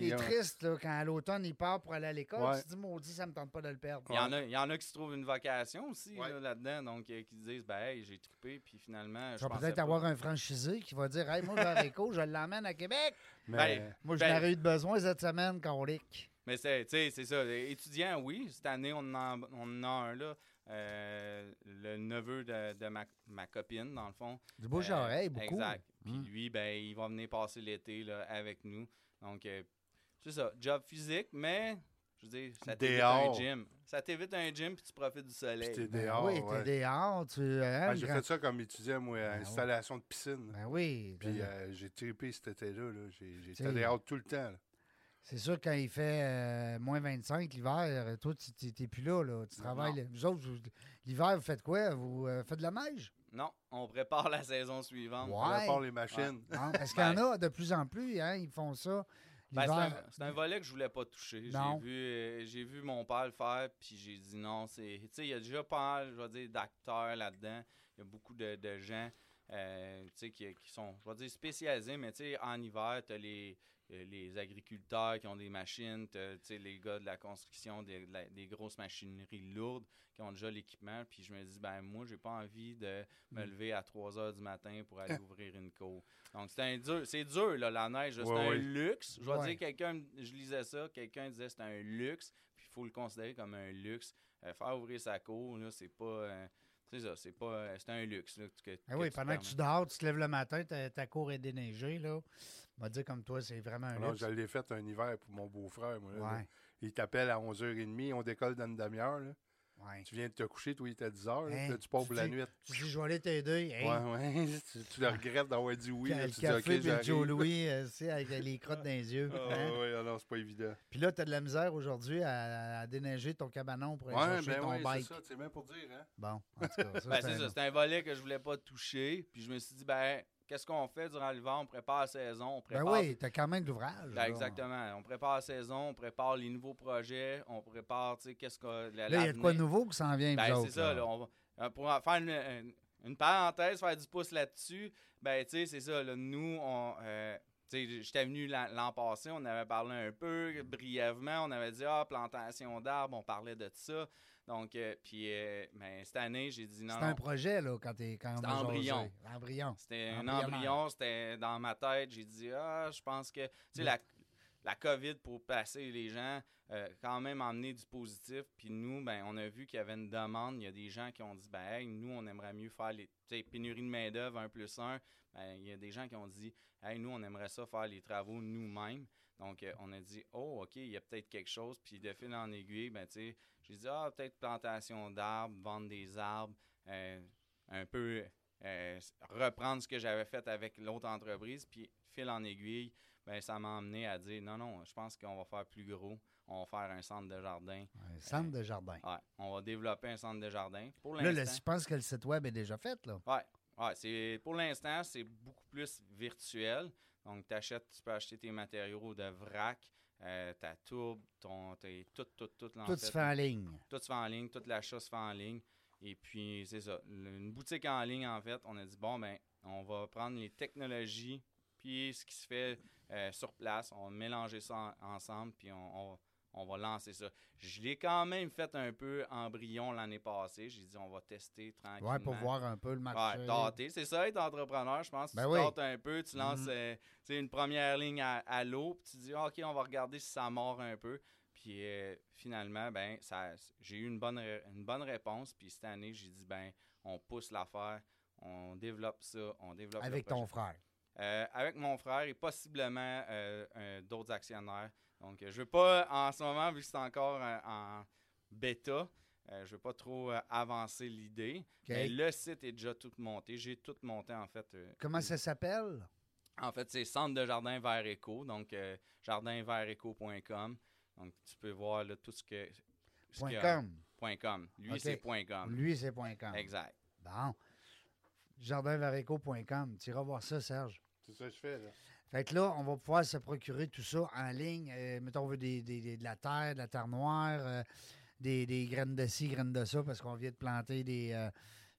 T'es triste là, quand à l'automne, il part pour aller à l'école. Ouais. Tu te dis, maudit, ça me tente pas de le perdre. Il y, en a, il y en a qui se trouvent une vocation aussi Ouais. là, là-dedans, donc euh, qui disent ben hey, j'ai trippé, puis finalement, Tu je vas pensais peut-être avoir un franchisé qui va dire Hey, moi, je vais à Rico, je l'emmène à Québec. Mais Ben, Moi, je Ben- n'aurais eu de besoin cette semaine, colique. Mais c'est, tu sais, c'est ça. Étudiant, oui. Cette année, on en, on en a un là. Euh, le neveu de, de ma, ma copine, dans le fond. Du bouche à oreille, beaucoup. Exact. Puis Mm. lui, ben, il va venir passer l'été là, avec nous. Donc, euh, c'est ça. Job physique, mais je veux dire, ça t'évite un gym. Ça t'évite un gym puis tu profites du soleil. Puis t'es Ben dehors. oui, ouais. t'es dehors, tu... hein, Ah, j'ai grand- fait ça comme étudiant, moi, à Ben installation de piscine. Ben oui. Puis t'as- euh, j'ai trippé cet été-là. là. J'ai- J'étais dehors tout le temps. là. C'est sûr, quand il fait euh, moins 25 l'hiver, toi, tu t'es plus là. là. Tu travailles. Non. Vous autres, vous- l'hiver, vous faites quoi? Vous euh, faites de la neige? Non, on prépare la saison suivante. Ouais. On part les machines. Non, parce qu'il y en a de plus en plus, hein, ils font ça. Ben, c'est L'hiver. un, c'est un volet que je voulais pas toucher. J'ai vu, euh, j'ai vu mon père le faire, puis j'ai dit non. c'est Tu sais, il y a déjà pas mal, je vais dire, d'acteurs là-dedans. Il y a beaucoup de, de gens euh, tu sais, qui, qui sont, je vais dire, spécialisés, mais tu sais, en hiver, tu as les, euh, les agriculteurs qui ont des machines, les gars de la construction, des, de la- des grosses machineries lourdes qui ont déjà l'équipement. Puis je me dis, ben moi, j'ai pas envie de me Mm. lever à 3 heures du matin pour aller ouvrir une cour. Donc, c'est un dur, c'est dur, là, la neige. C'est Ouais, un ouais. luxe. Je vais Ouais. dire, quelqu'un, je lisais ça, quelqu'un disait que c'est un luxe, puis il faut le considérer comme un luxe. Euh, faire ouvrir sa cour, là, c'est pas. euh, c'est ça, c'est pas. euh, c'est un luxe. Là, que, Ah oui, pendant que tu dors, tu te lèves le matin, ta, ta cour est déneigée, là. On va dire comme toi, c'est vraiment un Alors, luxe. je l'ai fait un hiver pour mon beau-frère. moi, là, là. Ouais, Il t'appelle à 11h30, on décolle dans une demi-heure. là. ouais. Tu viens de te coucher, toi, il était à 10h. Hein? Là, tu pars pour la dis- nuit. Tu dis, je vais aller t'aider. Hey, Ouais, ouais. tu, tu le regrettes d'avoir dit oui. là, le tu dis, café puis le Joe. Louis, euh, tu sais, avec les crottes dans les yeux. Ah, hein? ouais, alors c'est pas évident. Puis là, tu as de la misère aujourd'hui à, à déneiger ton cabanon pour aller Ouais, chercher ben ton ouais, c'est bike. ça, c'est même pour dire, hein. Bon, en tout cas, ça, Ben, c'est c'est un ça, c'est un volet que je voulais pas toucher. Puis je me suis dit, ben, qu'est-ce qu'on fait durant l'hiver? On prépare la saison, on Ben prépare oui, tu as quand même de l'ouvrage. Ben, exactement. On prépare la saison, on prépare les nouveaux projets, on prépare, tu sais, qu'est-ce que. la- Là, il y a de quoi de nouveau qui s'en vient, Ben, c'est ça, là? on va- euh, pour faire une, une- une parenthèse, faire du pouce là-dessus, ben, tu sais, c'est ça, là, nous, on. euh, j'étais venu l'an l'an passé, on avait parlé un peu brièvement, on avait dit, ah, plantation d'arbres, on parlait de ça. Donc, euh, puis, euh, ben, cette année, j'ai dit non. C'était un projet, là, quand t'es quand C'était embryon. Embryon. C'était un embryon, c'était dans ma tête. J'ai dit, ah, je pense que, tu sais, la, la COVID pour passer les gens, euh, quand même emmener du positif. Puis nous, ben, on a vu qu'il y avait une demande. Il y a des gens qui ont dit, ben, hey, nous, on aimerait mieux faire les, tu sais, pénurie de main-d'œuvre, 1 plus 1. Ben, il y a des gens qui ont dit, hey, nous, on aimerait ça faire les travaux nous-mêmes. Donc, euh, on a dit, oh, OK, il y a peut-être quelque chose. Puis de fil en aiguille, ben, tu sais, j'ai dit, ah, peut-être plantation d'arbres, vendre des arbres, euh, un peu euh, reprendre ce que j'avais fait avec l'autre entreprise. Puis, fil en aiguille, ben, ça m'a amené à dire, non, non, je pense qu'on va faire plus gros. On va faire un centre de jardin. Un centre de jardin. Ouais, on va développer un centre de jardin. Pour Là, l'instant, je pense que le site web est déjà fait, là. Ouais, ouais, c'est pour l'instant, c'est beaucoup plus virtuel. Donc, t'achètes, tu peux acheter tes matériaux de vrac, euh, ta tourbe, ton, tout, tout, tout, Tout se fait en ligne. tout se fait en ligne, tout l'achat se fait en ligne. Et puis, c'est ça. Une boutique en ligne, en fait, on a dit, bon, ben, on va prendre les technologies, puis ce qui se fait euh, sur place, on va mélanger ça en- ensemble, puis on, on- on va lancer ça. Je l'ai quand même fait un peu embryon l'année passée. J'ai dit, on va tester tranquillement. Ouais, pour voir un peu le marché. Ouais, tâter. C'est ça, être entrepreneur, je pense. Ben tu oui. un peu, tu lances Mhm. euh, une première ligne à, à l'eau, puis tu dis, OK, on va regarder si ça mord un peu. Puis euh, finalement, ben, ça, j'ai eu une bonne, une bonne réponse. Puis cette année, j'ai dit, ben, on pousse l'affaire, on développe ça, on développe Avec ton frère. Euh, avec mon frère et possiblement d'autres actionnaires. Donc, euh, je veux pas, en ce moment, vu que c'est encore euh, en bêta, euh, je veux pas trop euh, avancer l'idée. Mais le site est déjà tout monté. J'ai tout monté, en fait. euh, Comment ça s'appelle? en fait, c'est Centre de jardin vert éco, donc euh, jardinvertéco.com. Donc, tu peux voir là, tout ce que. ce Point .com. Point .com. Lui, Ok. c'est point .com. Lui, c'est point .com. Exact. Bon. Jardinvareco.com. Tu iras voir ça, Serge. C'est ça que je fais, là. Fait que là, on va pouvoir se procurer tout ça en ligne. Euh, mettons, on veut des, des- des- de la terre, de la terre noire, euh, des, des graines de ci, graines de ça, parce qu'on vient de planter des. euh,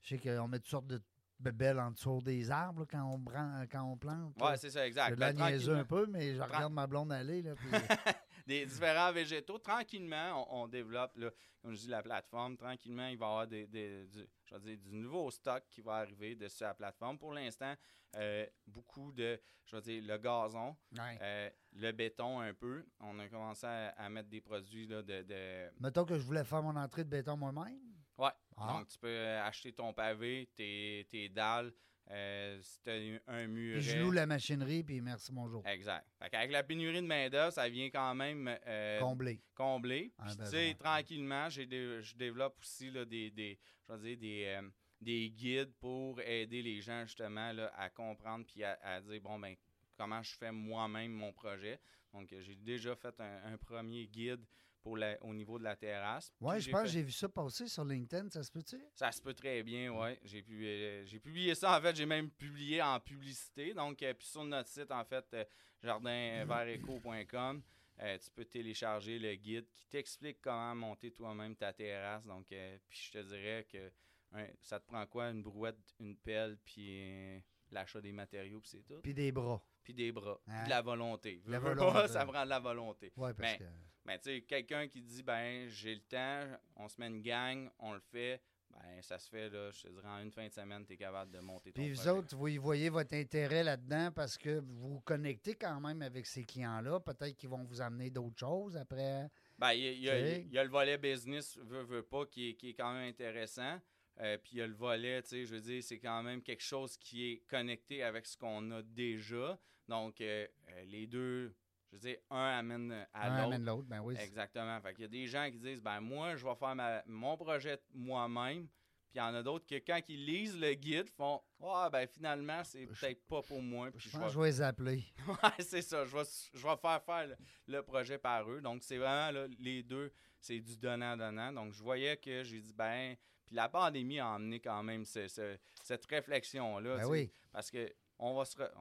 je sais qu'on met toutes sortes de bébelles en dessous des arbres là, quand, on quand on plante. Ouais, c'est ça, exact. Je la Ben, niaiseux un peu, mais je regarde ma blonde aller. Là, puis- des différents végétaux. Tranquillement, on, on développe, là, comme je dis, la plateforme. Tranquillement, il va y avoir des, des- du, je vais dire, du nouveau stock qui va arriver dessus la plateforme. Pour l'instant, euh, beaucoup de, je vais dire, le gazon, Ouais. euh, le béton un peu. On a commencé à, à mettre des produits là, de, de- Mettons que je voulais faire mon entrée de béton moi-même? Ouais. Ah. Donc, tu peux euh, acheter ton pavé, tes, tes dalles, euh, as un muret. Puis je loue la machinerie, puis merci, bonjour. Exact. Avec la pénurie de main-d'œuvre, ça vient quand même euh, Comblé. combler. Un Puis, tu sais, tranquillement, dé- je développe aussi là, des, des, je dire, des, euh, des guides pour aider les gens justement là, à comprendre puis à, à dire, bon, ben, comment je fais moi-même mon projet. Donc, j'ai déjà fait un, un premier guide pour la- au niveau de la terrasse. Ouais, je pense que j'ai vu ça passer sur LinkedIn, ça se peut-tu? ça se peut très bien, oui. J'ai pu- euh, j'ai publié ça, en fait, j'ai même publié en publicité. Donc, euh, puis sur notre site, en fait, euh, jardinverteco.com, euh, tu peux télécharger le guide qui t'explique comment monter toi-même ta terrasse. Donc, puis je te dirais que hein, ça te prend quoi? Une brouette, une pelle, puis l'achat des matériaux, puis c'est tout. Puis des bras. Puis des bras, puis Hein? de la volonté. La volonté. ça prend de la volonté. Ouais, parce que. Mais tu sais, quelqu'un qui dit, ben, j'ai le temps, on se met une gang, on le fait, ben, ça se fait, là, je te dirais, en une fin de semaine, tu es capable de monter ton Puis vous projet. autres, vous y voyez votre intérêt là-dedans parce que vous vous connectez quand même avec ces clients-là. Peut-être qu'ils vont vous amener d'autres choses après. Ben, y, y il y a le volet business, veut, veut pas, qui est, qui est quand même intéressant. Euh, puis il y a le volet, tu sais, je veux dire, c'est quand même quelque chose qui est connecté avec ce qu'on a déjà. Donc, euh, euh, les deux, je veux dire, un amène à Un l'autre. amène l'autre. Ben oui. Exactement. Fait qu'il y a des gens qui disent ben moi, je vais faire ma- mon projet moi-même. Puis il y en a d'autres que quand ils lisent le guide, font Ah ben finalement, c'est peut-être pas pour moi. Puis Je je pense vais- je vais les appeler. Ouais, c'est ça. Je vais, je vais faire faire le, le projet par eux. Donc, c'est vraiment là, les deux, c'est du donnant-donnant. Donc, je voyais que j'ai dit, ben, puis la pandémie a amené quand même ce- ce- cette réflexion-là. Ben oui. Parce que on va se. re-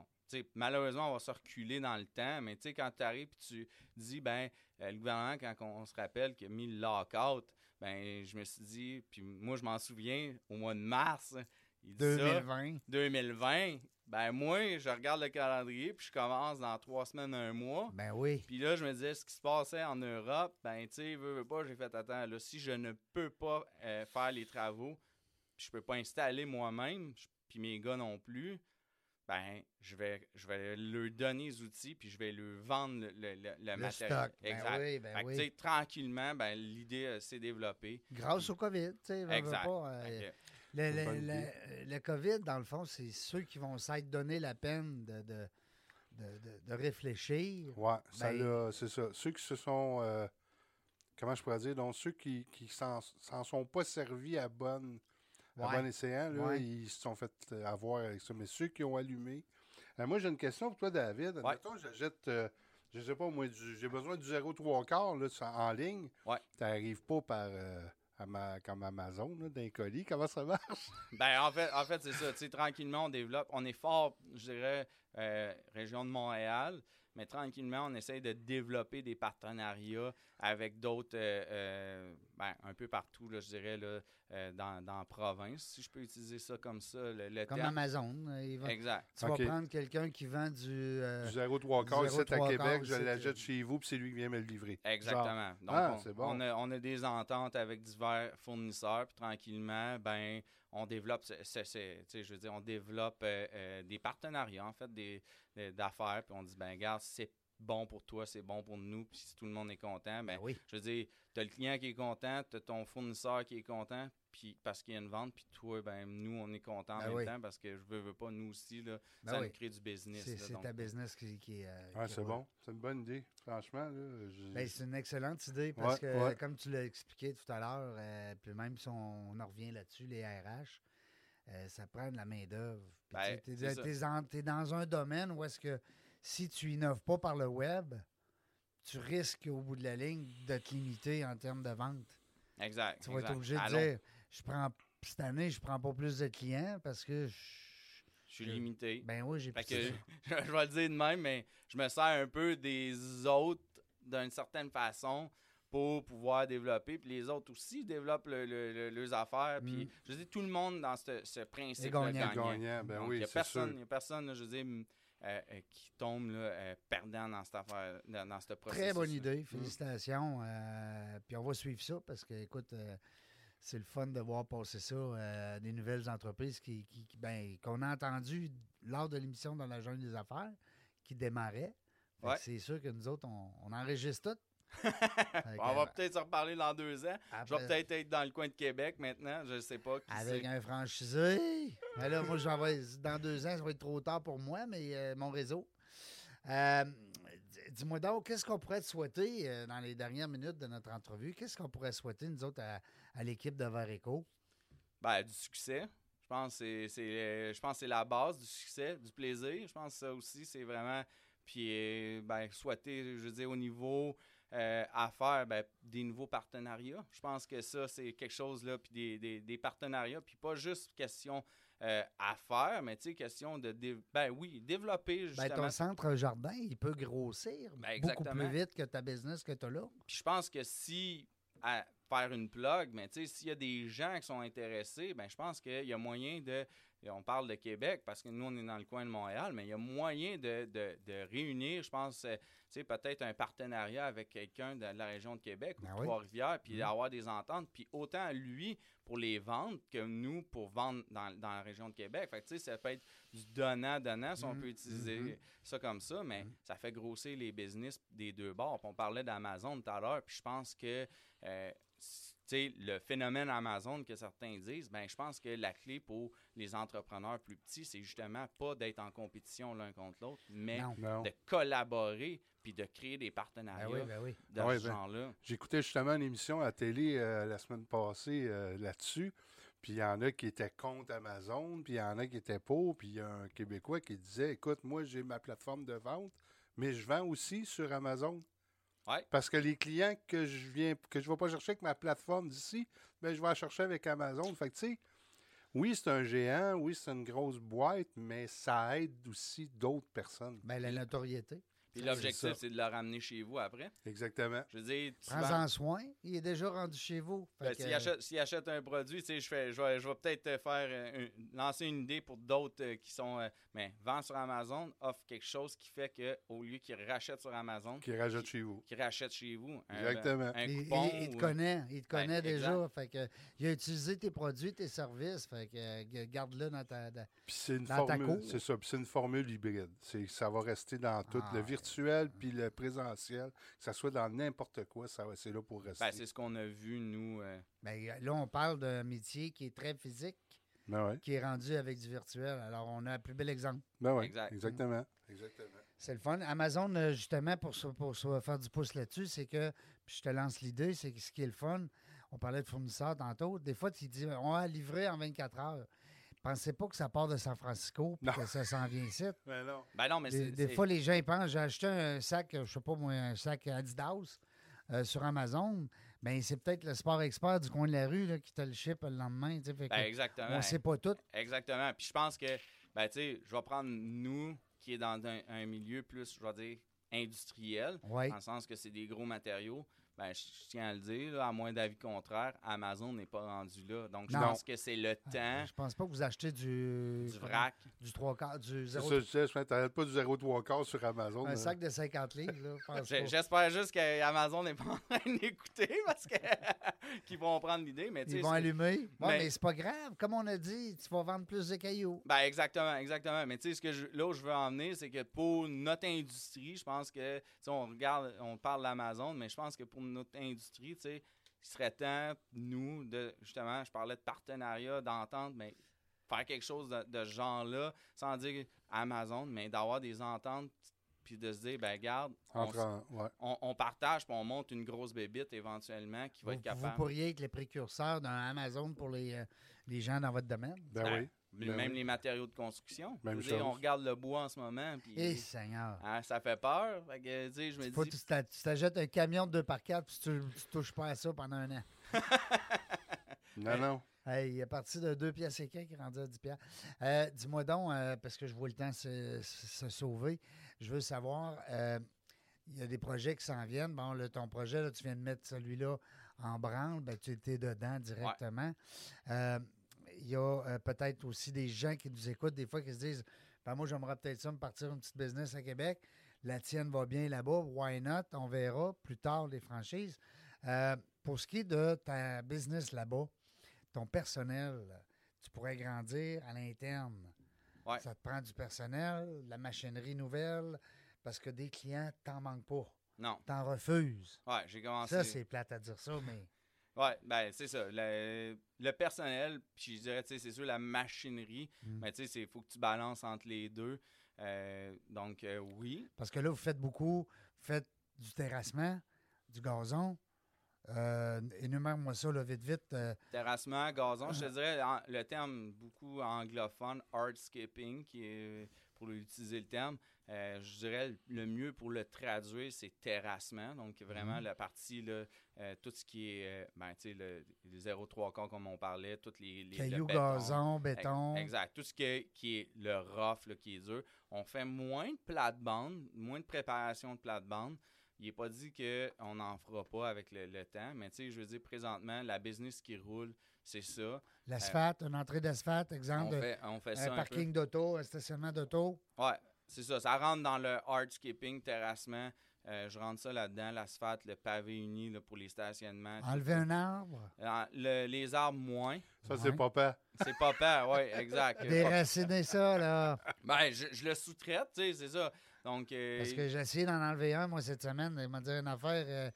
malheureusement, on va se reculer dans le temps, mais quand tu arrives et tu dis, ben, euh, le gouvernement, quand on, on se rappelle qu'il a mis le lockout, ben, je me suis dit, puis moi, je m'en souviens, au mois de mars, il dit ça. 2020. 2020, ben moi, je regarde le calendrier, puis je commence dans trois semaines, un mois. Ben oui. Puis là, je me disais, ce qui se passait en Europe, ben tu sais, veux, veux pas, j'ai fait, attends, là, si je ne peux pas euh, faire les travaux, je peux pas installer moi-même, puis mes gars non plus, ben je vais, je vais leur donner les outils, puis je vais leur vendre le, le, le- le Le matériel. stock. Ben Exact. oui, ben Fait que, oui. tranquillement, ben l'idée euh, s'est développée. Grâce au COVID, tu sais. Exact. pas, euh, le, le- bonne le- le COVID, dans le fond, c'est ceux qui vont s'être donné la peine de, de, de, de- de réfléchir. Ouais, ça Ben- c'est ça. Ceux qui se sont. euh, comment je pourrais dire? Donc, ceux qui qui s'en s'en sont pas servis à bonne. À bon escient, là, ils se sont fait euh, avoir avec ça. Mais ceux qui ont allumé. Euh, moi, j'ai une question pour toi, David. Admettons, j'achète, euh, je sais pas, moi, j'ai besoin du 0,3 quart là, en ligne. Ouais. Tu n'arrives pas par. euh, comme Amazon, d'un colis. Comment ça marche? Ben, en fait, en fait c'est ça. Tranquillement, on développe. On est fort, je dirais, euh, région de Montréal, mais tranquillement, on essaye de développer des partenariats avec d'autres, euh, ben, un peu partout, là, je dirais, là, euh, dans, dans la province, si je peux utiliser ça comme ça, le, le Comme terme. Amazon. euh, il va- Exact. tu vas prendre quelqu'un qui vend du. euh, du 0,3 quart du ici à 0,3 Québec, je l'achète euh, chez vous, puis c'est lui qui vient me le livrer. Exactement. Donc, Ah, on, c'est bon. on a, on a des ententes avec divers fournisseurs, puis tranquillement, ben, on développe, je veux dire, on développe euh, euh, des partenariats, en fait, des, des- d'affaires, puis on dit, ben, regarde, si c'est bon pour toi, c'est bon pour nous, puis si tout le monde est content, ben, ben oui. je veux dire, tu as le client qui est content, tu as ton fournisseur qui est content, puis parce qu'il y a une vente, puis toi, ben, nous, on est content en Ben même oui. temps, parce que je veux, veux pas, nous aussi, là, Ben ça oui. nous crée du business. C'est donc. ta business qui, qui est. euh, Ouais, qui c'est bon. C'est une bonne idée. Franchement, Ben, c'est une excellente idée parce Ouais, que, ouais. comme tu l'as expliqué tout à l'heure, euh, puis même si on, on en revient là-dessus, les RH, euh, ça prend de la main-d'œuvre. Ben, tu es, dans un domaine où est-ce que si tu innoves pas par le web, tu risques au bout de la ligne de te limiter en termes de vente. Exact. Tu vas être obligé de Allons. dire je prends cette année, je prends pas plus de clients parce que je, Je suis limité. ben oui, j'ai plus que, de- je vais le dire de même, mais je me sers un peu des autres d'une certaine façon pour pouvoir développer. Puis les autres aussi développent le- le- le- leurs affaires. Puis Mm. je dis tout le monde dans ce, ce principe gagnant. gagnant. Gagnant, ben Donc, oui, il n'y a c'est personne, sûr. il y a personne, là, je veux dire, euh, euh, qui tombent là, euh, perdants dans cette affaire, dans, dans ce processus. Très bonne idée. Félicitations. Euh, puis on va suivre ça parce que, écoute, c'est le fun de voir passer ça, des nouvelles entreprises qui, qui- qui- ben, qu'on a entendu lors de l'émission dans la jungle des affaires qui Ouais. C'est sûr que nous autres, on, on enregistre tout. On va peut-être se reparler dans deux ans. Je vais peut-être être dans le coin de Québec maintenant. Je ne sais pas. Qui Avec un franchisé. Ben là, moi, j'en vais, dans deux ans, ça va être trop tard pour moi, mais euh, mon réseau. Euh, Dis-moi donc, qu'est-ce qu'on pourrait te souhaiter euh, dans les dernières minutes de notre entrevue? Qu'est-ce qu'on pourrait souhaiter, nous autres, à, à l'équipe de Vareco? Ben, du succès. Je pense que c'est- c'est je pense que c'est la base du succès, du plaisir. Je pense que ça aussi, c'est vraiment. Puis, ben, souhaiter, je veux dire, au niveau euh, affaires, ben, des nouveaux partenariats. Je pense que ça, c'est quelque chose, là, puis des, des, des partenariats, puis pas juste question euh, affaires, mais tu sais, question de. dé- Ben oui, développer, Ben, justement. ton centre jardin, il peut grossir Ben, beaucoup plus vite que ta business que tu as là. Puis je pense que si à faire une plug, mais tu sais, s'il y a des gens qui sont intéressés, ben je pense qu'il y a moyen de. Et On parle de Québec parce que nous, on est dans le coin de Montréal, mais il y a moyen de, de- de réunir, je pense, euh, sais, peut-être un partenariat avec quelqu'un de la région de Québec ou Ben de oui. Trois-Rivières, puis Mhm. d'avoir des ententes, puis autant lui pour les ventes que nous pour vendre dans, dans la région de Québec. Fait que, tu sais, ça peut être du donnant-donnant, si on peut utiliser Mhm. ça comme ça, mais ça fait grossir les business des deux bords. Puis on parlait d'Amazon tout à l'heure, puis je pense que euh, sais, le phénomène Amazon que certains disent, ben je pense que la clé pour les entrepreneurs plus petits, c'est justement pas d'être en compétition l'un contre l'autre, mais Non. Non. de collaborer puis de créer des Ben partenariats oui, ben oui. de Ouais, ce ben, genre-là. J'écoutais justement une émission à la télé euh, la semaine passée euh, là-dessus. Puis il y en a qui étaient contre Amazon, puis il y en a qui étaient pour. Puis il y a un Québécois qui disait Écoute, moi, j'ai ma plateforme de vente, mais je vends aussi sur Amazon. Ouais. Parce que les clients que je viens que je ne vais pas chercher avec ma plateforme d'ici, ben, je vais la chercher avec Amazon. Fait que tu sais, oui, c'est un géant, oui, c'est une grosse boîte, mais ça aide aussi d'autres personnes. Ben, la notoriété. Puis l'objectif, c'est de le ramener chez vous après. Exactement. Je veux dire, Prends-en soin. Il est déjà rendu chez vous. Ben, s'il, achète, un produit, tu sais, je, fais, je vais, je vais peut-être te faire euh, un- lancer une idée pour d'autres euh, qui sont. euh, mais vend sur Amazon, offre quelque chose qui fait que au lieu qu'ils rachètent sur Amazon, Qui rajoute chez vous. qu'ils rachètent chez vous. Un, Exactement. Un il, coupon. il- il te ou- connaît, il te Ben, connaît déjà. exact. Fait que, il a utilisé tes produits, tes services. Fait que euh, garde-le dans ta. dans- Puis c'est une Dans ta formule, c'est ça, puis c'est une formule hybride. C'est ça va rester dans tout Ah, le ouais. Virtuel puis le présentiel, que ça soit dans n'importe quoi, ça va c'est là pour rester. Ben, c'est ce qu'on a vu, nous. euh, Ben, là, on parle d'un métier qui est très physique, Ben ouais. qui est rendu avec du virtuel. Alors, on a un plus bel exemple. Ben ouais, Exact. exactement. Exactement. C'est le fun. Amazon, euh, justement, pour, pour se faire du pouce là-dessus, c'est que, puis je te lance l'idée, c'est que ce qui est le fun, on parlait de fournisseurs tantôt, des fois, tu dis, on va livrer en 24 heures. Pensez pas que ça part de San Francisco puis Non. que ça s'en vient ici. Ben non. Ben non, mais Des, fois, les gens ils pensent, j'ai acheté un sac, je sais pas moi, un sac Adidas euh, sur Amazon. Ben, c'est peut-être le sport expert du coin de la rue là, qui te le ship le lendemain. tu sais, fait que Ben, exactement. on sait pas tout. Exactement. Puis je pense que, ben, tu sais, je vais prendre nous, qui est dans un, un milieu plus, je vais dire, industriel, dans le sens que c'est des gros matériaux. Ben, je je tiens à le dire, là, à moins d'avis contraire, Amazon n'est pas rendu là. Donc, je Non. pense que c'est le temps Je pense pas que vous achetez du. du vrac. Du 3 quarts, du C'est 0, ça, je je t'arrêtes pas du 0,3 quart sur Amazon. un là. sac de 50 livres. Là, je. J'espère juste qu'Amazon n'est pas en train d'écouter parce que qu'ils vont prendre l'idée. Mais Ils vont allumer. Ouais, Mais- mais c'est pas grave. Comme on a dit, tu vas vendre plus de cailloux. Ben exactement, exactement. Mais tu sais, ce que je, là où je veux en venir, c'est que pour notre industrie, je pense que, tu sais, on regarde, on parle d'Amazon, mais je pense que pour notre industrie, tu sais, il serait temps, nous, de, justement, je parlais de partenariat, d'entente, mais faire quelque chose de, de ce genre-là, sans dire Amazon, mais d'avoir des ententes, puis de se dire, ben regarde, on, Entre en- ouais. on- on partage, puis on monte une grosse bébite éventuellement qui va Vous, être capable. vous pourriez être les précurseurs d'un Amazon pour les, euh, les gens dans votre domaine? Ben, Ben, oui. Ben même oui. les matériaux de construction. Même dire, on chose. regarde le bois en ce moment, puis Eh, Seigneur. hein, ça fait peur. Fait que, tu je me dis, t'achètes un camion de 2 par 4 puis tu, tu touches pas à ça pendant un an. Non, non. Hey, il est parti de 2 pièces et quelques, qui est rendu à 10 pièces. Euh, Dis-moi donc, euh, parce que je vois le temps se, se- se sauver, je veux savoir, euh, il y a des projets qui s'en viennent. Bon, là, ton projet, là, tu viens de mettre celui-là en branle, ben, tu étais dedans directement. Euh, il y a euh, peut-être aussi des gens qui nous écoutent des fois qui se disent, Ben, moi, j'aimerais peut-être ça me partir une petite business à Québec. La tienne va bien là-bas. Why not? On verra plus tard les franchises. Euh, pour ce qui est de ta business là-bas, ton personnel, tu pourrais grandir à l'interne. Ouais. Ça te prend du personnel, de la machinerie nouvelle, parce que des clients, t'en manques pas. Non. T'en refuses. Ouais, j'ai commencé. Ça, c'est plate à dire ça, mais Ouais, ben c'est ça. Le, le personnel, puis je dirais, tu sais, c'est sûr, la machinerie, Mm. mais tu sais, il faut que tu balances entre les deux. Euh, donc, euh, oui. parce que là, vous faites beaucoup, vous faites du terrassement, du gazon. Euh, énumère-moi ça, là, vite, vite. Terrassement, gazon, je te dirais en- le terme beaucoup anglophone, hardscaping, qui est pour utiliser le terme. euh, je dirais le mieux pour le traduire, c'est terrassement. Donc, vraiment, Mhm. la partie, là, euh, tout ce qui est, euh, ben, tu sais, le, les 0,3 quarts, comme on parlait, toutes les. les le cailloux, béton. gazon, béton. Exact. Tout ce qui est, qui est le rough, là, qui est dur. On fait moins de plate-bande, moins de préparation de plate-bande. Il n'est pas dit qu'on n'en fera pas avec le, le temps, mais tu sais, je veux dire, présentement, la business qui roule, c'est ça. L'asphalte, une entrée d'asphalte, On exemple, de- fait, on fait ça un un parking d'auto, un stationnement d'auto. Ouais, c'est ça. Ça rentre dans le hardscaping, terrassement. Euh, je rentre ça là-dedans, l'asphalte, le pavé uni là, pour les stationnements. Enlever un arbre, Euh, le- les arbres, moins. Ça, Ouais. c'est papa. C'est pas peur, oui, exact. déraciner ça, là. Ben, je, je le sous-traite, tu sais, c'est ça. Donc, euh, Parce que j'ai essayé d'en enlever un, moi, cette semaine. Il m'a dit une affaire. euh,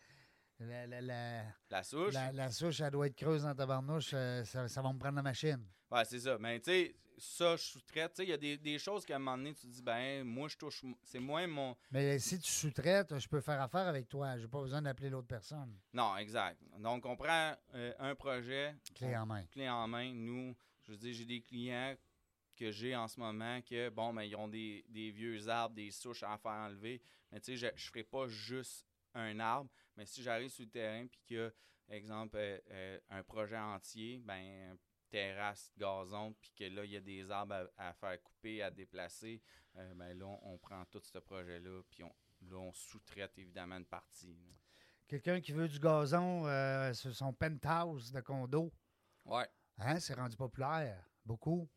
la, la, la, la souche. la- souche, elle doit être creuse dans ta barnouche. euh, ça, ça va me prendre la machine. Ouais, c'est ça. Mais tu sais, ça, je sous-traite. Tu sais, il y a des, des choses qu'à un moment donné, tu te dis, ben, moi, je touche. C'est moins mon. Mais si tu sous-traites, je peux faire affaire avec toi. J'ai pas besoin d'appeler l'autre personne. Non, exact. Donc, on prend euh, un projet. Clé en main. Clé en main. Nous, je veux dire, j'ai des clients que j'ai en ce moment que, bon, ben, ils ont des, des vieux arbres, des souches à faire enlever. Mais tu sais, je ne ferai pas juste un arbre. Mais si j'arrive sur le terrain puis qu'il y a, exemple, euh, euh, un projet entier, ben, terrasse, gazon, puis que là, il y a des arbres à, à faire couper, à déplacer, euh, ben là, on, on prend tout ce projet-là, puis on, là, on sous-traite évidemment une partie. Quelqu'un qui veut du gazon euh, sur son penthouse de condo, Ouais, hein, c'est rendu populaire. Beaucoup.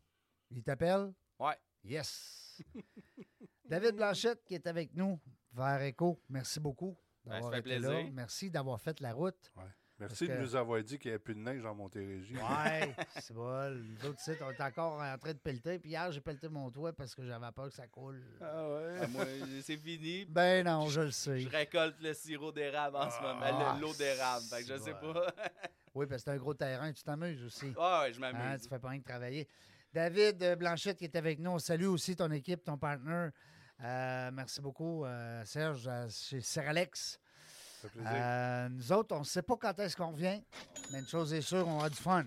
Il t'appelle? ouais. Yes! David Blanchette qui est avec nous vers Echo. Merci beaucoup d'avoir fait été là. plaisir. Merci d'avoir fait la route. Merci Parce de nous avoir dit qu'il n'y avait plus de neige en Montérégie. Ouais, c'est bon. Les autres sites, on est encore en train de pelleter. Puis hier, j'ai pelleté mon toit parce que j'avais peur que ça coule. Ah ouais. Ah, moi, c'est fini. Ben non, je le sais. Je récolte le sirop d'érable en ce moment, Ah, le- l'eau d'érable. Fait que je sais bon. pas. Oui, parce que c'est un gros terrain, tu t'amuses aussi. Ah ouais, je Hein, m'amuse. tu fais pas rien que travailler. David Blanchette qui est avec nous. On salue aussi ton équipe, ton partner. Euh, merci beaucoup, euh, Serge, euh, chez Seralex. Ça fait plaisir. Euh, nous autres, on ne sait pas quand est-ce qu'on revient, mais une chose est sûre, on a du fun.